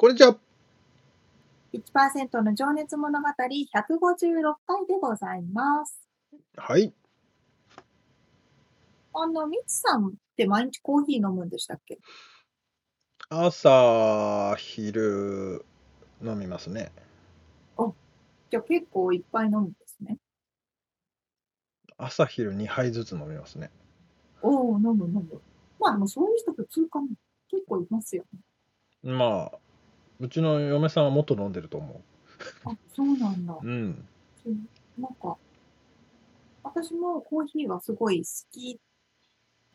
こんにちは。1%の情熱物語156回でございます。はい。あの、みつさんって毎日コーヒー飲むんでしたっけ？朝、昼、飲みますね。あ、じゃあ結構いっぱい飲むんですね。朝、昼2杯ずつ飲みますね。おお、飲む飲む。まあ、でもそういう人普通かも。結構いますよね。まあ、うちの嫁さんはもっと飲んでると思あ、そうなんだ。う。うん。なんか、私もコーヒーはすごい好き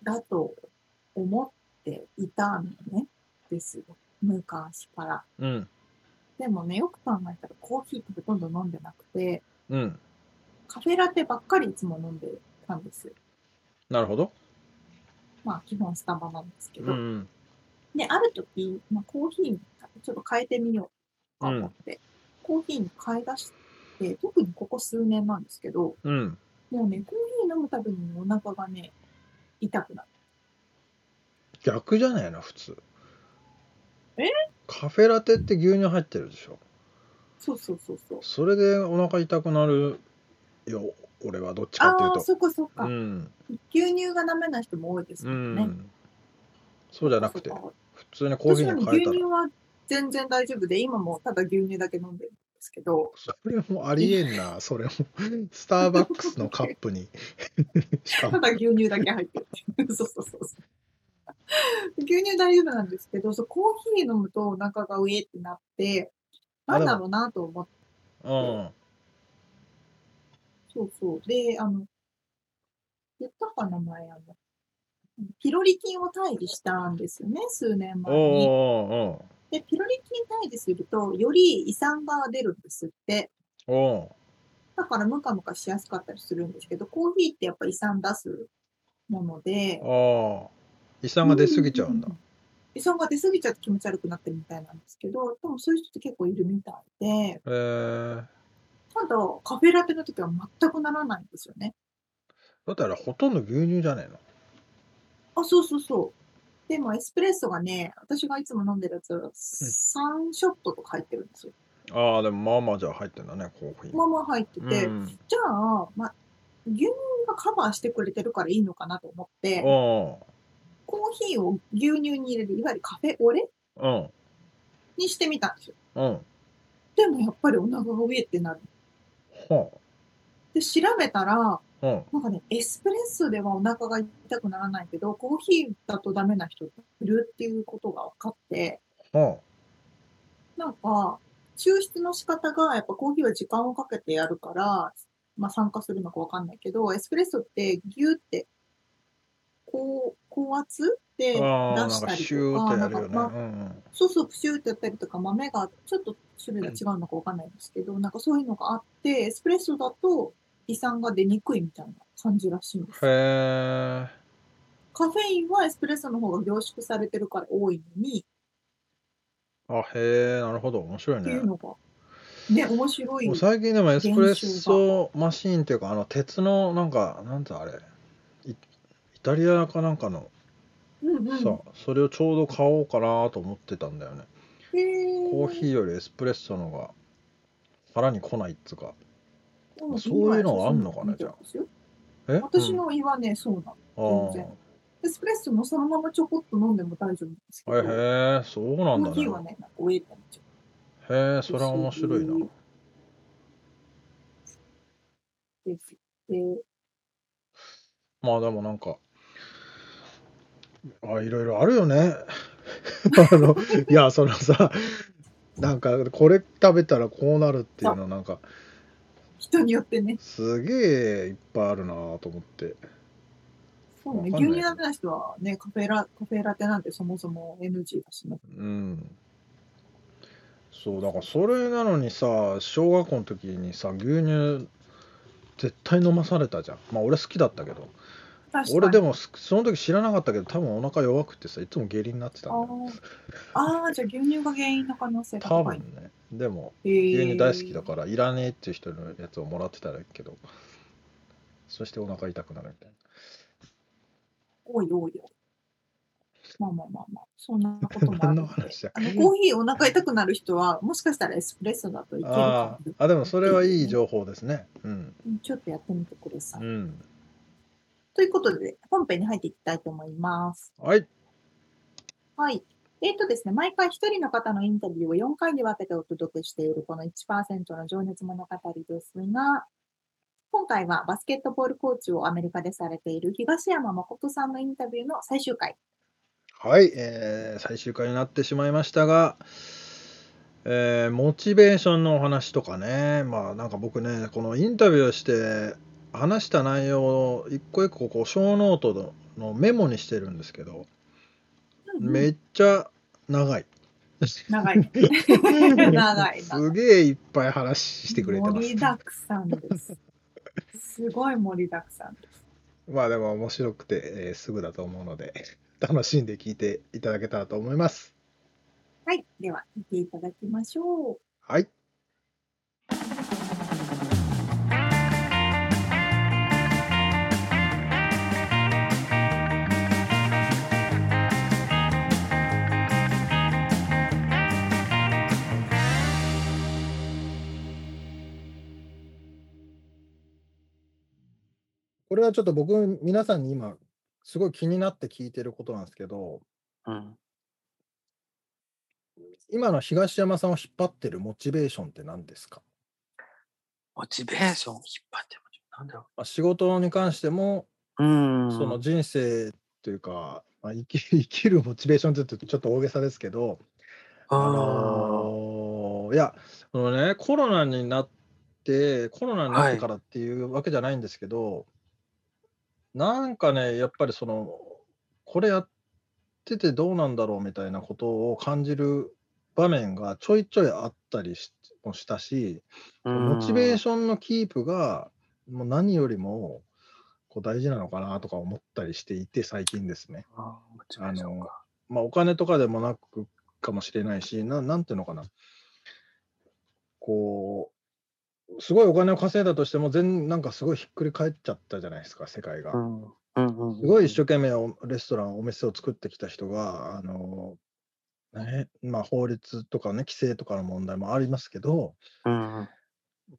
だと思っていたのね、ですよ。昔から。うん。でもね、よく考えたらコーヒーってほとんど飲んでなくて、うん。カフェラテばっかりいつも飲んでたんですよ。なるほど。まあ、基本スタバなんですけど。うん。で、ある時、まあ、コーヒーにちょっと変えてみようと思って、うん、コーヒーに変え出して、特にここ数年なんですけど、うん、もうね、コーヒー飲むたびにお腹がね、痛くなる。逆じゃないの、普通。え？カフェラテって牛乳入ってるでしょ？そうそうそうそう。それでお腹痛くなるよ、俺はどっちかっていうと。ああ、そっかそっか、うん。牛乳がダメな人も多いですもんね。うん、そうじゃなくて。普通にコーヒーに変えた牛乳は全然大丈夫で、今もただ牛乳だけ飲んでるんですけど。それもありえんな、それも。スターバックスのカップに。ただ牛乳だけ入ってる。そうそうそうそう。牛乳大丈夫なんですけど、そうコーヒー飲むとお腹が上ってなって、なんだろうなと思って。うん。そうそう。で、あの、言ったかな、前、あの、ピロリ菌を退治したんですよね、数年前に。で、ピロリ菌退治すると、より胃酸が出るんですって。だからムカムカしやすかったりするんですけど、コーヒーってやっぱ胃酸出すもので。胃酸が出すぎちゃうんだ、うん胃酸が出すぎちゃって気持ち悪くなってるみたいなんですけど、でもそういう人って結構いるみたいで。えー、ただ、カフェラテの時は全くならないんですよね。だったらほとんど牛乳じゃないの？あ、そうそうそう。でもエスプレッソがね、私がいつも飲んでるやつは3ショットとか入ってるんですよ。ああ、でもまあまあじゃあ入ってんだね、コーヒー。まあまあ入ってて、うん、じゃあ、まあ、牛乳がカバーしてくれてるからいいのかなと思って、コーヒーを牛乳に入れる、いわゆるカフェオレ、うん、にしてみたんですよ。うん、でもやっぱりお腹が上ってなる。はあ、で、調べたら、うん、なんかね、エスプレッソではお腹が痛くならないけど、コーヒーだとダメな人いるっていうことが分かって、うん、なんか、抽出の仕方が、やっぱコーヒーは時間をかけてやるから、まあ参加するのか分かんないけど、エスプレッソってギュって、高高圧で出したりとか、なんか、まあ、そうそう、プシューってやったりとか、豆がちょっと種類が違うのか分かんないんですけど、なんかそういうのがあって、エスプレッソだと、胃酸が出にくいみたいな感じらしいんですへえ。カフェインはエスプレッソの方が凝縮されてるから多いのに。あ、へえ、なるほど。面白いね。っていうのが。ね、面白い。最近でもエスプレッソマシーンっていうか、あの、鉄の、なんか、なんてあれ、イイタリアかなんかの、うんうん、さ、それをちょうど買おうかなと思ってたんだよね。コーヒーよりエスプレッソのが腹に来ないっつうか。そういうのがあんのかな、じゃあ。え？私の胃はね、そうなの。全然。エスプレッソもそのままちょこっと飲んでも大丈夫ですけど。へえ、そうなんだね。コーヒーはね、なんかウェイってなっちゃへえ、それは面白いな。です。で、まあでもなんか、あ、いろいろあるよね。あの、いや、そのさ、なんかこれ食べたらこうなるっていうのなんか、人によってね。すげえいっぱいあるなと思って。そうね。牛乳ダメな人はね、カフェラ、カフェラテなんてそもそも NG だしね。うん。そう、だからそれなのにさ、小学校の時にさ、牛乳絶対飲まされたじゃん。まあ俺好きだったけど。俺でもそその時知らなかったけど、多分お腹弱くてさ、いつも下痢になってたんだよ。あーあー、じゃあ牛乳が原因の可能性高い。分ね。でも、牛牛乳大好きだから、いらねえっていう人のやつをもらってたらいいけど、そしてお腹痛くなるみたい多い多いよ。まあまあまあまあ、そんなこともあ何のるので話だあのコーヒーお腹痛くなる人は、もしかしたらエスプレッソだといけな。るかあもーあ、でもそれはいい情報ですね。うん。うんちょっとやってみてください。うん。ということで、本編に入っていきたいと思います。はい。はい。えっ、とですね、毎回一人の方のインタビューを4回に分けてお届けしているこの1%の情熱物語ですが、今回はバスケットボールコーチをアメリカでされている東山誠さんのインタビューの最終回。はい、えー最終回になってしまいましたが、えーモチベーションのお話とかね、まあなんか僕ね、このインタビューをして話した内容を一個一個こう小ノートののメモにしてるんですけど、めっちゃ長い。長いね。長い長い。すげえいっぱい話してくれてます盛り。だくさんです。すごい盛りだくさんです。まあでも面白くて、えーすぐだと思うので、楽しんで聞いていただけたらと思います。はい。では、見ていただきましょう。はい。これはちょっと僕、皆さんに今、すごい気になって聞いてることなんですけど、うん。今の東山さんを引っ張ってるモチベーションって何ですか、モチベーションを引っ張っても、なんだろまあ、仕事に関しても、う。うん。その人生というか、まあ、生き 生きるモチベーションって言うとちょっと大げさですけど、ああのーいや、そのね、コロナになって、コロナになってからっていうわけじゃないんですけど、なんかね、やっぱりその、これやっててどうなんだろうみたいなことを感じる場面がちょいちょいあったりしもしたし、モチベーョションのキープが、もう何よりもこう大事なのかなとか思ったりしていて、最近ですね。ン。モチベーションか。まあ、お金とかでもなくかもしれないし、ななんていうのかな。こう、すごいお金を稼いだとしても、全なんかすごいひっくり返っちゃったじゃないですか、世界が。うん。うんうんうん。すごい一生懸命おレストラン、お店を作ってきた人が、あの、ね、まあ法律とかね、規制とかの問題もありますけど、うん。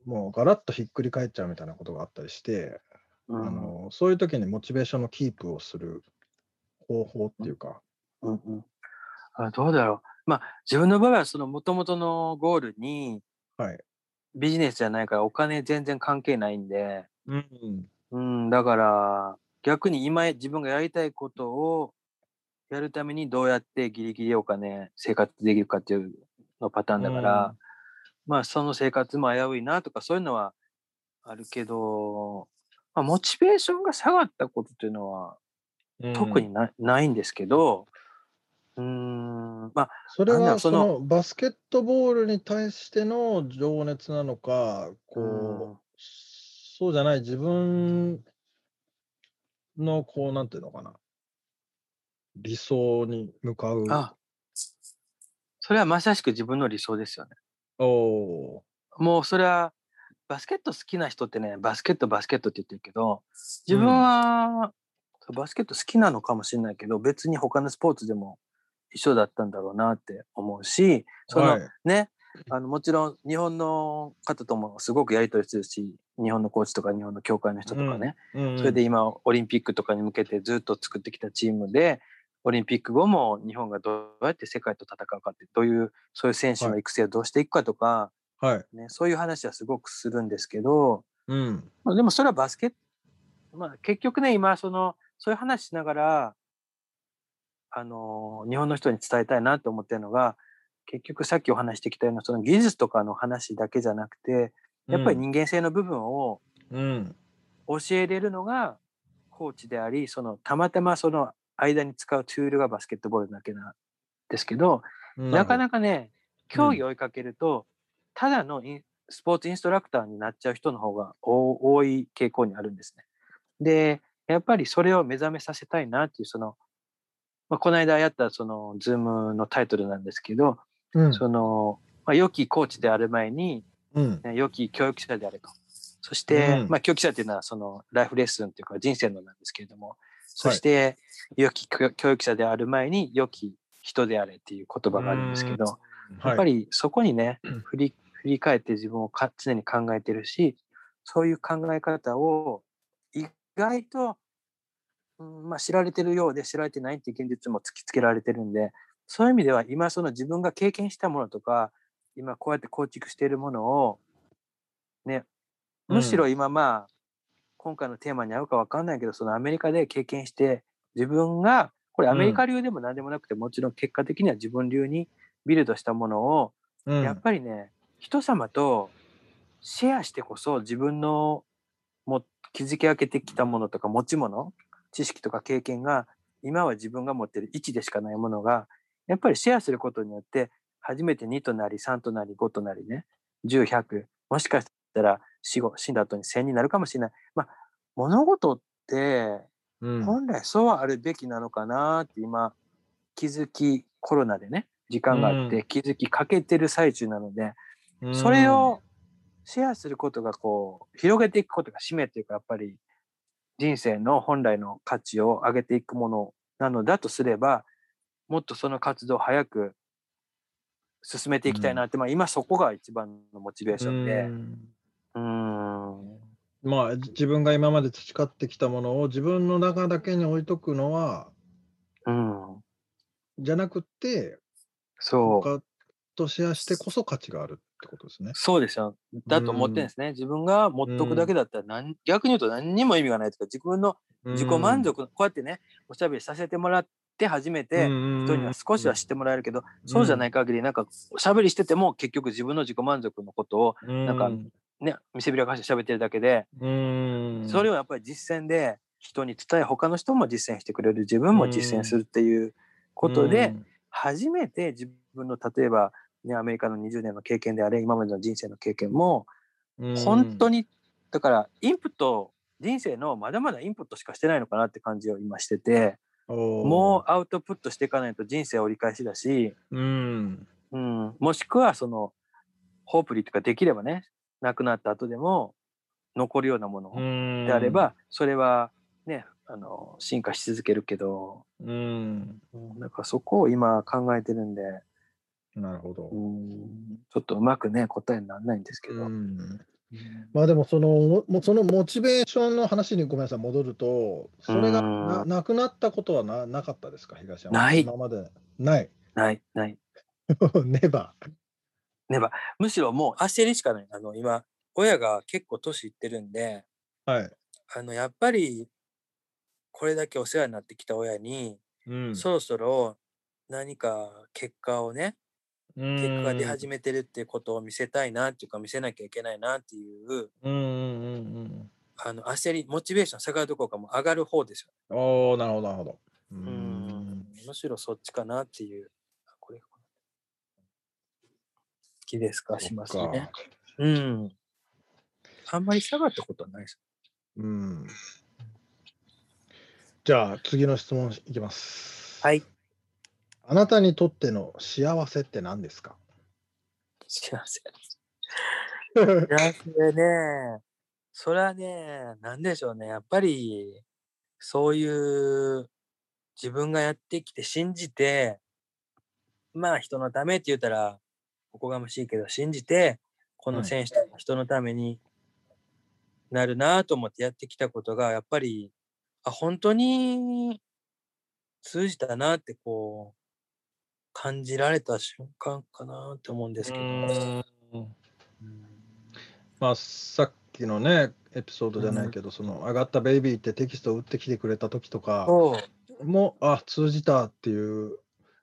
もうガラッとひっくり返っちゃうみたいなことがあったりして、うん。あのそういう時にモチベーションのキープをする方法っていうか、うんうん。あどうだろう。まあ、自分の場合は、その元々のゴールに、はい。ビジネスじゃないからお金全然関係ないんで、うん。うん、だから、逆に今自分がやりたいことをやるためにどうやってギリギリお金生活できるかっていうのパターンだから、まあその生活も危ういなとかそういうのはあるけど、まあ、モチベーションが下がったことっていうのは特にな,、ないんですけど、うーん、まあ、それはそののバスケットボールに対しての情熱なのか、こうんう、そうじゃない自分のこう、なんていうのかな、理想に向かう。あ、それはまさしく自分の理想ですよね。おーもうそれはバスケット好きな人ってね、バスケットバスケットって言ってるけど、自分は、バスケット好きなのかもしれないけど、別に他のスポーツでも一緒だったんだろうなって思うし、その、はいね、あのもちろん日本の方ともすごくやり取りするし、日本のコーチとか日本の協会の人とかね、うんそれで今オリンピックとかに向けてずっと作ってきたチームで、オリンピック後も日本がどうやって世界と戦うかってどういうそういう選手の育成をどうしていくかとか、はい。ね、そういう話はすごくするんですけど、うん。まあでもそれはバスケット、まあ、結局ね今そのそういう話しながらあの日本の人に伝えたいなと思ってるのが結局さっきお話してきたようなその技術とかの話だけじゃなくてやっぱり人間性の部分をうん。教えれるのがコーチでありそのたまたまその間に使うツールがバスケットボールだけなんですけどうん。なかなか。かね競技を追いかけると、ただのスポーツインストラクターになっちゃう人の方が多多い傾向にあるんですね。でやっぱりそれを目覚めさせたいなっていうその、まあ、この間やったそのズームのタイトルなんですけど、うん。その、まあ、良きコーチである前に、うん。ね良き教育者であれと。そして、うんまあ、教育者っていうのはその life lesson っていうか人生のなんですけれども、そして良き教教育者である前に良き人であれっていう言葉があるんですけど、やっぱり。りそこにね、振り振り返って自分をか常に考えてるし、そういう考え方を意外と、うんまあ、知られてるようで知られてないっていう現実も突きつけられてるんで、そういう意味では今その自分が経験したものとか、今こうやって構築しているものを、ね、むしろ今まあ、今回のテーマに合うかわかんないけど、そのアメリカで経験して、自分が、これアメリカ流でも何でもなくて、もちろん結果的には自分流にビルドしたものを、うん。やっぱりね、人様とシェアしてこそ自分のも築き上げてきたものとか持ち物、知識とか経験が今は自分が持ってる1でしかないものが、やっぱりシェアすることによって初めて2となり3となり5となりね、10、100、もしかしたら死後、死んだ後に1000になるかもしれない。まあ、物事ってうん。本来そうはあるべきなのかなって今気づきコロナでね時間があっうて気づきかけてる最中なので、それをシェアすることがこう広げていくことが使命っていうかやっぱり人生の本来の価値を上げていくものなのだとすればもっとその活動を早く進めていきたいなって、まあ今そこが一番のモチベーションで。うん。まあ、自分が今まで培ってきたものを自分の中だけに置いとくのは、うん。じゃなくて、そう。他とシェアしてこそ価値があるってことですね。そうですよ。だと思ってるんですね。自分が持っとくだけだったら何、逆に言うと何にも意味がないとか、自分の自己満足、こうやってね、おしゃべりさせてもらって初めて、人人には少しは知ってもらえるけど、そうじゃない限り、なんか、おしゃべりしてても結局自分の自己満足のことをなんかね、見せびらかして喋ってるだけで、うん、それをやっぱり実践で人に伝え、他の人も実践してくれる、自分も実践するっていうことで、初めて自分の例えば、ね、アメリカの20年の経験であれ今までの人生の経験もうん、本当にだからインプット人生のまだまだインプットしかしてないのかなって感じを今しててもうアウトプットしていかないと人生折り返しだし、う、うん、うん、もしくはそのホープリーとかできればね亡くなった後でも残るようなものであれば、それはねあの進化し続けるけど、うん、うん、だからそこを今考えてるんで。なるほど。うん。ちょっとうまくね答えにならないんですけど、うん。まあでもそのももそのモチベーションの話にごめんなさい戻るとそれがなうん。なくなったことはななかったですか？東山ない。今まで。ない。ないない。ネバむしろもう焦りしかない。あの今親が結構年いってるんではい、あのやっぱりこれだけお世話になってきた親に、うん、そろそろ何か結果をね結果が出始めてるっていうことを見せたいなっていうか見せなきゃいけないなっていう。うんうんうんあの焦りモチベーション下がるどころかもう上がる方ですようんおおなるほどなるほど。ううん。むしろそっちかなっていう。あこれ好きですか？しますね。かうん。あんまり下がったことはないです。うん。じゃあ次の質問いきます。はいあなたにとっての幸せって何ですか？幸せ。幸せね。それはね何でしょうね。やっぱりそういう自分がやってきて信じてまあ人のためって言ったらおこがましいけど信じてこの選手とか人のためになるなと思ってやってきたことがやっぱりあ本当に通じたなってこう、感じられた瞬間かなって思うんですけど。うんうんまあ、さっきのね、エピソードじゃないけど、その上がったベイビーってテキストを打ってきてくれた時とか。も、あ、通じたっていう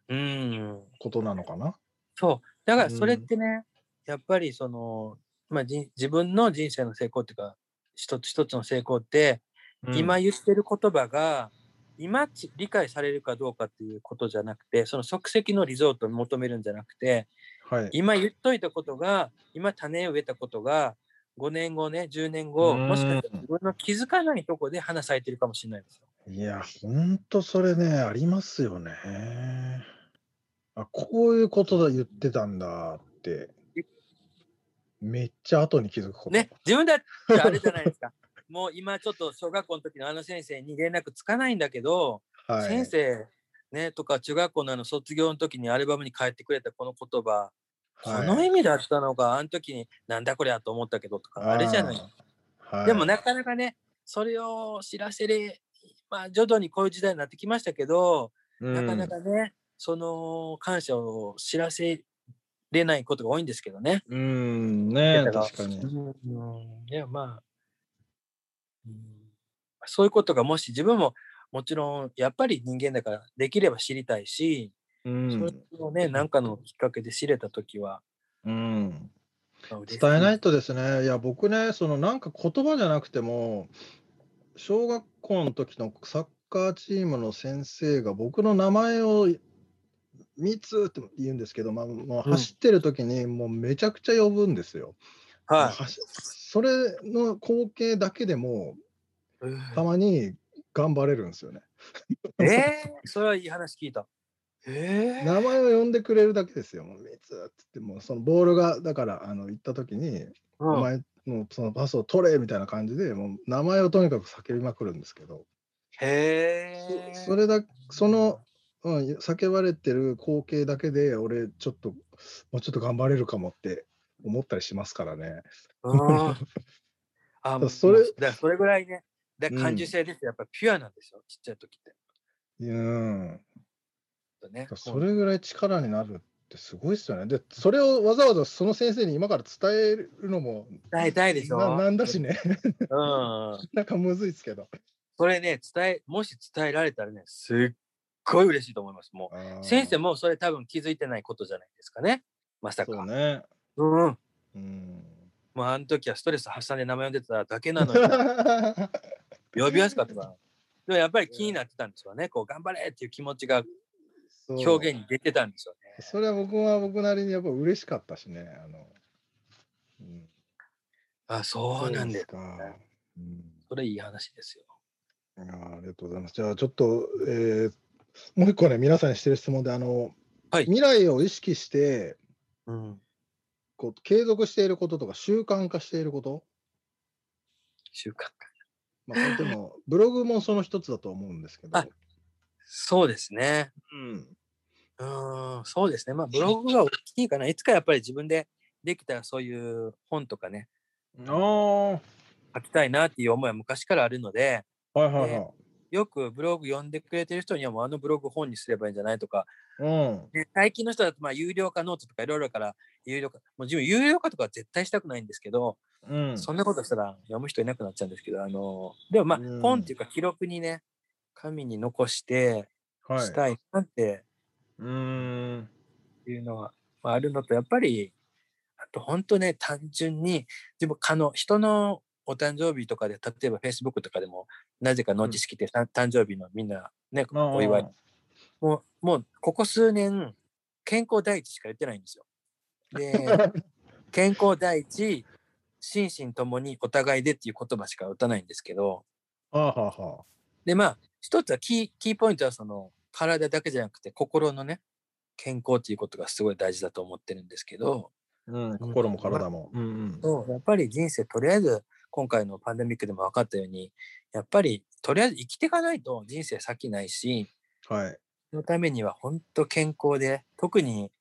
うん。ことなのかな？そう。だからそれってね、やっぱりその、まあ、じ自分の人生の成功っていうか、一つ一つの成功って、うん今言ってる言葉が、今ち理解されるかどうかっていうことじゃなくて、その即席のリゾートを求めるんじゃなくて、はい。今言っといたことが、今種を植えたことが、5年後ね、10年後、うんもしかしたら自分の気づかないとこで花咲いてるかもしれないですよ。いや、ほんとそれね、ありますよね。あ、こういうことだ言ってたんだって、めっちゃ後に気づくこと。ね、自分だってあれじゃないですか。もう今ちょっと小学校の時のあの先生に連絡つかないんだけど、はい。先生ねとか中学校のあの卒業の時にアルバムに書いてくれたこの言葉、このはい意味だったのか、あの時になんだこりゃと思ったけどとか、あれじゃない。はい、でもなかなかね、それを知らせれ、まあ徐々にこういう時代になってきましたけど、うん、なかなかね、その感謝を知らせれないことが多いんですけどね。うん、ね確かに。うん、いや、まあ、うん、そういうことがもし自分ももちろんやっぱり人間だからできれば知りたいし、うん。それをね、なんかのきっかけで知れたときは、うん、伝えないとですね、いや、僕ね、そのなんか言葉じゃなくても、小学校の時のサッカーチームの先生が僕の名前を三つって言うんですけど、まあ、もううん。走ってる時にもうめちゃくちゃ呼ぶんですよ。は走それの光景だけでもい。たまに頑張れるんですよね。ええ それはいい話聞いた。ええ名前を呼んでくれるだけですよ。もう三つ？って言ってもそのボールがだからあの行った時に、うんお前のそのパスを取れみたいな感じでもう名前をとにかく叫びまくるんですけど、へえ。そそれだその、うん、叫ばれてる光景だけで俺ちょっともうちょっと頑張れるかもって思ったりしますからね。うん。あ、もうそれだそれぐらいね、だから感受性ですよ。やっぱピュアなんですよ、ちっちゃい時って。うん、ね、それぐらい力になるってすごいですよね。でそれをわざわざその先生に今から伝えるのも伝えたいでしょ。ななんだしねうん。なんかむずいですけど。それね、伝え、もし伝えられたらね、すっごい嬉しいと思います。もう、先生ももそれ多分気づいてないことじゃないですかね。まさか。そうね。うん。うんもうあの時はストレス発散で名前呼んでただけなのに、呼びやすかったから。でもやっぱり気になってたんですよね。こう、頑張れっていう気持ちが表現に出てたんですよね。それは僕は僕なりにやっぱ嬉しかったしね。あのうん、あ、そうなんです。か。うんそれいい話ですよ。いやーありがとうございます。じゃあちょっと、えーもう一個ね、皆さんにしてる質問で、あの、はい未来を意識してうん。こう、継続していることとか、習慣化していること、習慣化。まあ、でも、ブログもその一つだと思うんですけど、あそうですね。うん、うん、そうですね。まあ、ブログが大きいかな。いつかやっぱり自分でできたらそういう本とかね、ああ、は書きたいなっていう思いは昔からあるので、いはいはい。よくブログ読んでくれてる人にはもうあのブログ本にすればいいんじゃないとか、うん、ね最近の人だとまあ有料化ノートとかいろいろから有料化、もう自分有料化とかは絶対したくないんですけど、うん、そんなことしたら読む人いなくなっちゃうんですけど、あの、でもまあうん。本っていうか記録にね、紙に残してはい。したいなって。うーん、いうのは、まあ、あるのと、やっぱり、あと本当ね、単純に、自分、かの人のお誕生日とかで、例えば Facebook とかでも、なぜかノーティス来て、た誕生日のみんなね、お祝い。もう、もう、ここ数年、健康第一しか言ってないんですよ。で、健康第一、心身ともにお互いでっていう言葉しか打たないんですけど。で、まあ、一つはキー、キーポイントはその、体だけじゃなくて、心のね、健康っていうことがすごい大事だと思ってるんですけど、うん、心も体も。うんうん。そうやっぱり人生とりあえず今回のパンデミックでも分かったようにやっぱりとりあえず生きていかないと人生先ないしはい。そのためには本当健康で特に、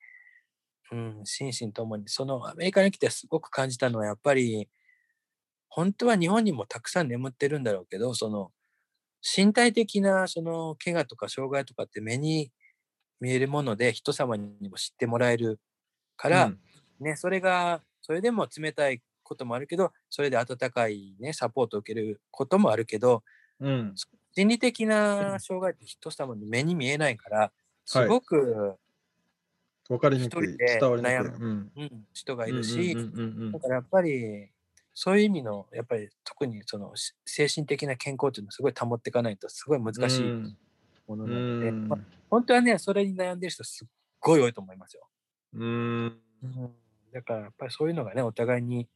うん、心身ともにそのアメリカに来てすごく感じたのはやっぱり本当は日本にもたくさん眠ってるんだろうけどその身体的なその怪我とか障害とかって目に見えるもので人様にも知ってもらえるから、うんね、それが、それでも冷たいこともあるけど、それで温かいね、サポートを受けることもあるけど、うん。心理的な障害って人様に目に見えないから、すごく、わかりにくい。一人で伝わりに悩くい。うん。うん、人がいるし、だからやっぱり、そういう意味の、やっぱり特にそのし精神的な健康っていうのをすごい保っていかないとすごい難しいうんものうなので、んまあ本当はね、それに悩んでる人すっごい多いと思いますよ。うん。だからやっぱりそういうのがね、お互いに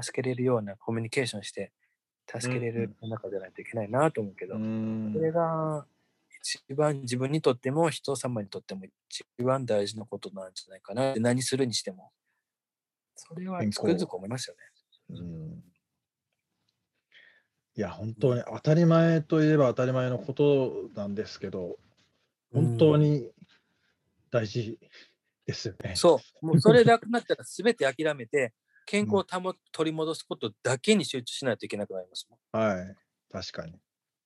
助けれるようなコミュニケーションして、助けれる中でないといけないなと思うけど、うんそれが一番自分にとっても人様にとっても一番大事なことなんじゃないかな。で何するにしても。それはつくづく思いますよね。うんいや、本当に当たり前といえば当たり前のことなんですけど、本当に大事ですよね。そう。もうそれなくなったら全て諦めて、健康を保取り戻すことだけに集中しないといけなくなりますもん。はい。確かに。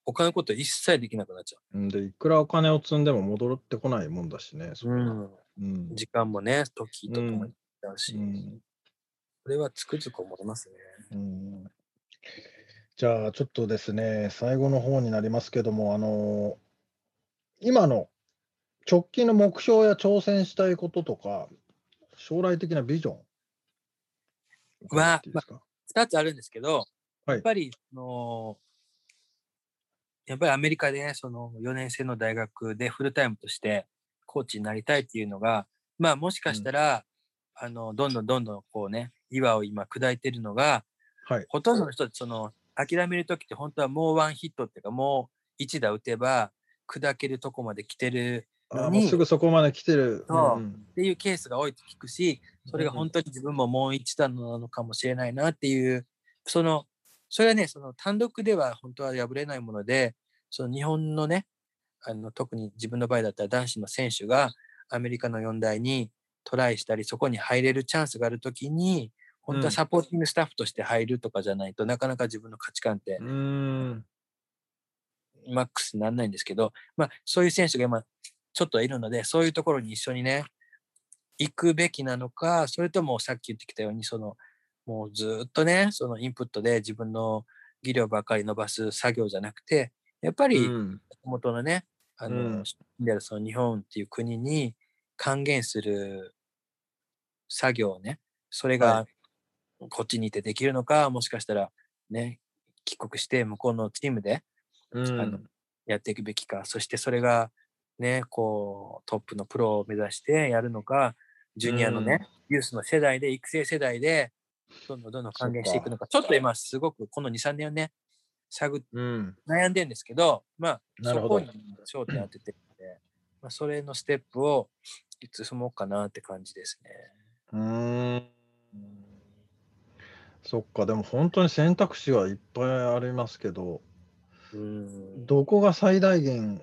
他のこと一切できなくなっちゃうんで、いくらお金を積んでも戻ってこないもんだしね。う。ん。うん時間もね、時とともにだし、うんこれはつくづく思いますね。うんじゃあ、ちょっとですね、最後の方になりますけども、あの今の直近の目標や挑戦したいこととか、将来的なビジョン。は伺っていいですか？2つあるんですけど、はい。やっぱり、その、やっぱりアメリカでね、その4年生の大学でフルタイムとしてコーチになりたいっていうのが、まあもしかしたら、あの、どんどんどんどんこうね、岩を今砕いてるのが、はい。ほとんどの人ってその、諦めるときって本当はもうワンヒットっていうか、もう一打打てば砕けるとこまで来てるもうすぐそこまで来てる。そう。うんっていうケースが多いと聞くし、それが本当に自分ももう一段なのかもしれないなっていう、その、それはね、その単独では本当は破れないもので、その日本のね、あの特に自分の場合だったら男子の選手がアメリカの4大にトライしたり、そこに入れるチャンスがあるときに、本当うん。はサポーティングスタッフとして入るとかじゃないとなかなか自分の価値観って。マックスにならないんですけど、まあ、そういう選手が今、ちょっといるので、そういうところに一緒にね、行くべきなのか、それともさっき言ってきたように、その、もうずっとね、そのインプットで自分の技量ばかり伸ばす作業じゃなくて、やっぱりうん。元のね、あの、うん。であるその日本っていう国に還元する作業をね、それはがこっちにいてできるのか、もしかしたらね、帰国して向こうのチームでうん。あのやっていくべきか、そしてそれがね、こうトップのプロを目指してやるのか、ジュニアのね、ユースの世代で、育成世代で、どんどんどんどん還元していくのか、ちょっと今すごくこの2、3年をね、探っうん。悩んでるんですけど、まあ、そこに焦点当ててるので、まあ、それのステップをいつ踏もうかなって感じですね。うーん。そっか、でも本当に選択肢はいっぱいありますけど、うん。どこが最大限、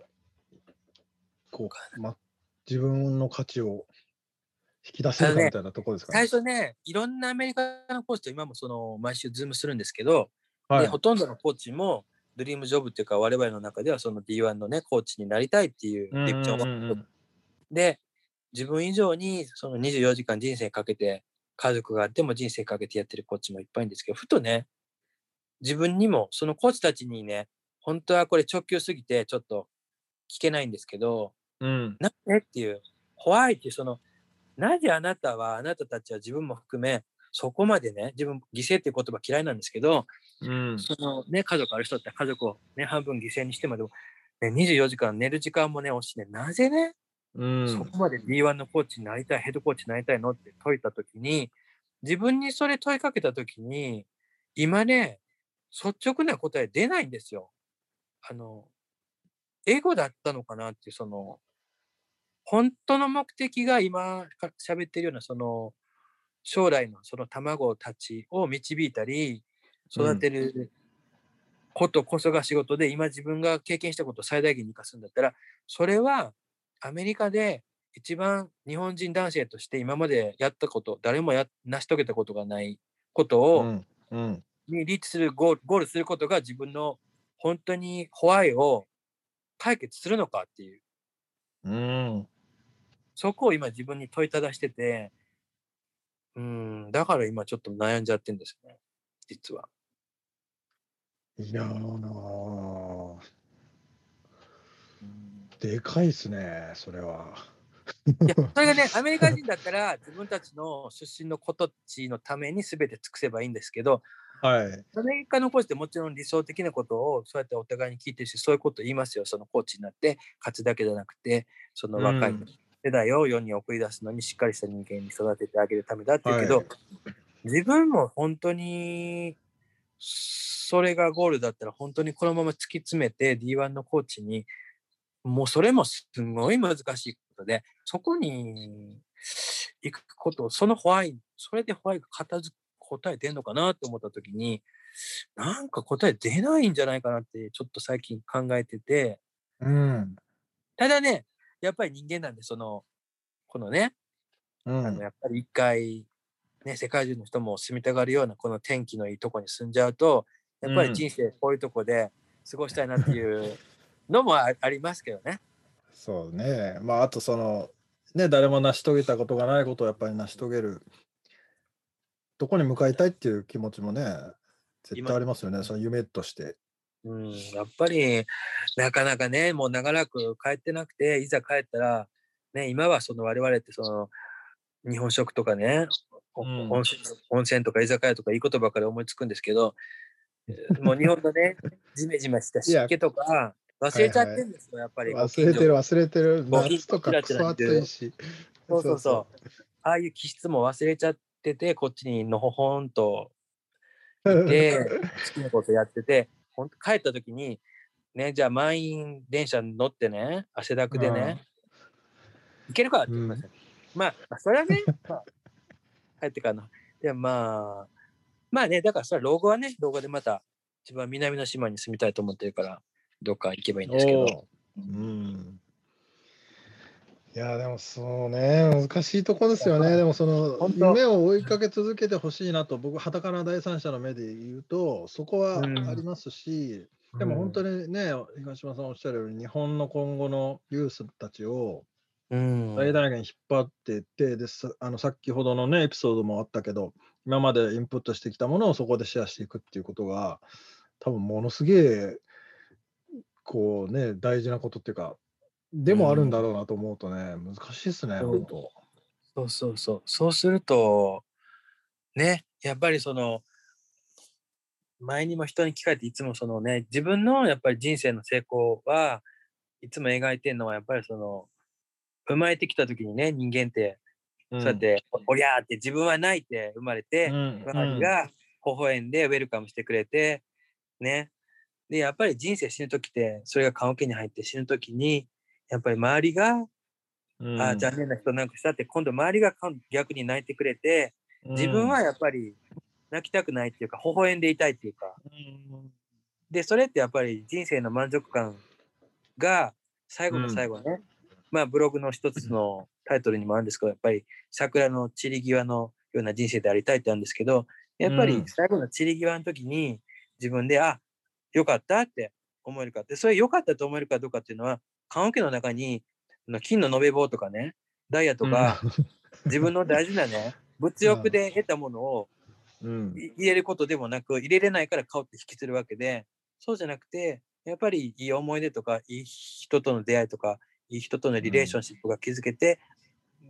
こう、ま、自分の価値を引き出せるかみたいなところですか最ね。初ね、いろんなアメリカのコーチと今もその毎週ズームするんですけど、はい。でほとんどのコーチも dream job っていうか我々の中ではその D1 のねコーチになりたいっていううんうん division うんうんで自分以上にその24時間人生かけて家族があっても人生かけてやってるコーチもいっぱいいるんですけどふとね自分にもそのコーチたちにね本当はこれ直球すぎてちょっと聞けないんですけどうん。なんでっていう、怖いっていう、その、なぜあなたは、あなたたちは自分も含め、そこまでね、自分、犠牲っていう言葉嫌いなんですけど、うん。そのね、家族ある人って家族をね、半分犠牲にしてまでも、ね、24時間寝る時間もね、惜しいね、なぜね、うん。そこまで D1 のコーチになりたい、ヘッドコーチになりたいのって問いたときに、自分にそれ問いかけたときに、今ね、率直な答え出ないんですよ。あの、エゴだったのかなっていう、その、本当の目的が今か喋ってるような、その、将来のその卵たちを導いたり、育てることこそが仕事で、今自分が経験したことを最大限に生かすんだったら、それはアメリカで一番日本人男性として今までやったこと、誰もや成し遂げたことがないことを、うん。うん。にリーチするゴール、ゴールすることが自分の本当にホワイを解決するのかっていう、うん。そこを今自分に問いただしてて、うん、だから今ちょっと悩んじゃってんですよね、実は。いやー、でかいっすね、それは。いや、それがね、アメリカ人だったら自分たちの出身の子たちのために全て尽くせばいいんですけど、はい。アメリカのコーチってもちろん理想的なことをそうやってお互いに聞いてるし、そういうこと言いますよ。そのコーチになって勝つだけじゃなくて、その若いうん世代を世に送り出すのにしっかりした人間に育ててあげるためだって言うけど、はい自分も本当にそれがゴールだったら本当にこのまま突き詰めて D1 のコーチにもうそれもすごい難しいことでそこに行くことそのホワイそれでホワイが片付答え出んのかなって思った時になんか答え出ないんじゃないかなってちょっと最近考えててうん。ただねやっぱり人間なんでそのこのねうんあの。やっぱり一回、ね、世界中の人も住みたがるようなこの天気のいいとこに住んじゃうとやっぱり人生こういうとこで過ごしたいなっていう のもあありますけどね。そうね。まあ、あとその、ね、誰も成し遂げたことがないことをやっぱり成し遂げる、どこに向かいたいっていう気持ちもね、絶対ありますよね、その夢として。うん、やっぱりなかなかねもう長らく帰ってなくていざ帰ったら、ね、今はその我々ってその日本食とかね、おうん温泉温泉とか居酒屋とかいいことばかり思いつくんですけど えーもう日本のねジメジメした湿気とか忘れちゃってるんですよ、やっぱり忘れてる、忘れてる。夏とかクソ暑いし。そうそうそう。ああいう気質も忘れちゃってて、こっちにのほほんとういて、好きなことやってて、帰った時に、ね、じゃあ満員電車に乗ってね、汗だくでね、行けるかって言いました、まあ、まあそれはね、まあ、帰ってからの。でもまあ、まあね、だからそれは老後はね、老後でまた自分は南の島に住みたいと思ってるから、どっか行けばいいんですけど。うん。いや、でもそうね、難しいとこですよね。でもその夢を追いかけ続けてほしいなと、僕、はたから第三者の目で言うと、そこはうん。ありますし、でも本当にね、東島さんおっしゃるように、日本の今後のユースたちをうん、最大限引っ張っていって、でさあの先ほどのね、エピソードもあったけど、今までインプットしてきたものをそこでシェアしていくっていうことが、多分ものすげえ、こうね、大事なことっていうか、でもあるんだろうなと思うとね、難しいですね、そう本当。そうそうそう。そうすると、ね、やっぱりその、前にも人に聞かれていつもそのね、自分のやっぱり人生の成功はいつも描いてるのはやっぱりその、生まれてきた時にね、人間って、そうやって、おりゃーって自分は泣いて生まれて、うん、周りが微笑んでウェルカムしてくれて、ね。で、やっぱり人生死ぬ時って、それが棺桶に入って死ぬ時に、やっぱり周りがうん、あー残念な人なんかしたって今度周りが逆に泣いてくれて自分はやっぱり泣きたくないっていうか微笑んでいたいっていうか。うん、でそれってやっぱり人生の満足感が最後の最後ね、まあブログの一つのタイトルにもあるんですけどやっぱり桜の散り際のような人生でありたいってあるんですけどやっぱりうん。最後の散り際の時に自分であよかったって思えるか。ってそれ良かったと思えるかどうかっていうのは棺桶の中に金の延べ棒とかねダイヤとか、自分の大事なね物欲で得たものを入れることでもなく入れれないから顔って引きずるわけでそうじゃなくてやっぱりいい思い出とかいい人との出会いとかいい人とのリレーションシップが築けて、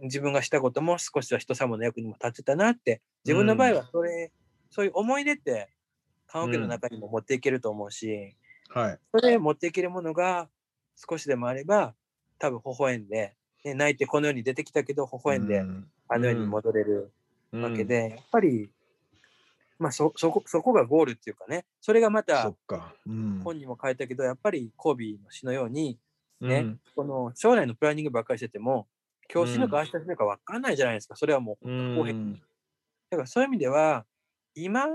自分がしたことも少しは人様の役にも立てたなって自分の場合はそれ、そういう思い出って棺桶の中にも持っていけると思うし、はい。それ持っていけるものが少しでもあれば多分微笑んで、ね、泣いてこの世に出てきたけど微笑んで、うん。あの世に戻れるわけうんで、やっぱり、まあ、そそこそこがゴールっていうかねそれがまそた本にも書いたけどやっぱりコービーの詩のようにね、うん。この将来のプランニングばっかりしてても今日死ぬかうん明日死ぬか分かんないじゃないですか。それはもううん。公平だからそういう意味では今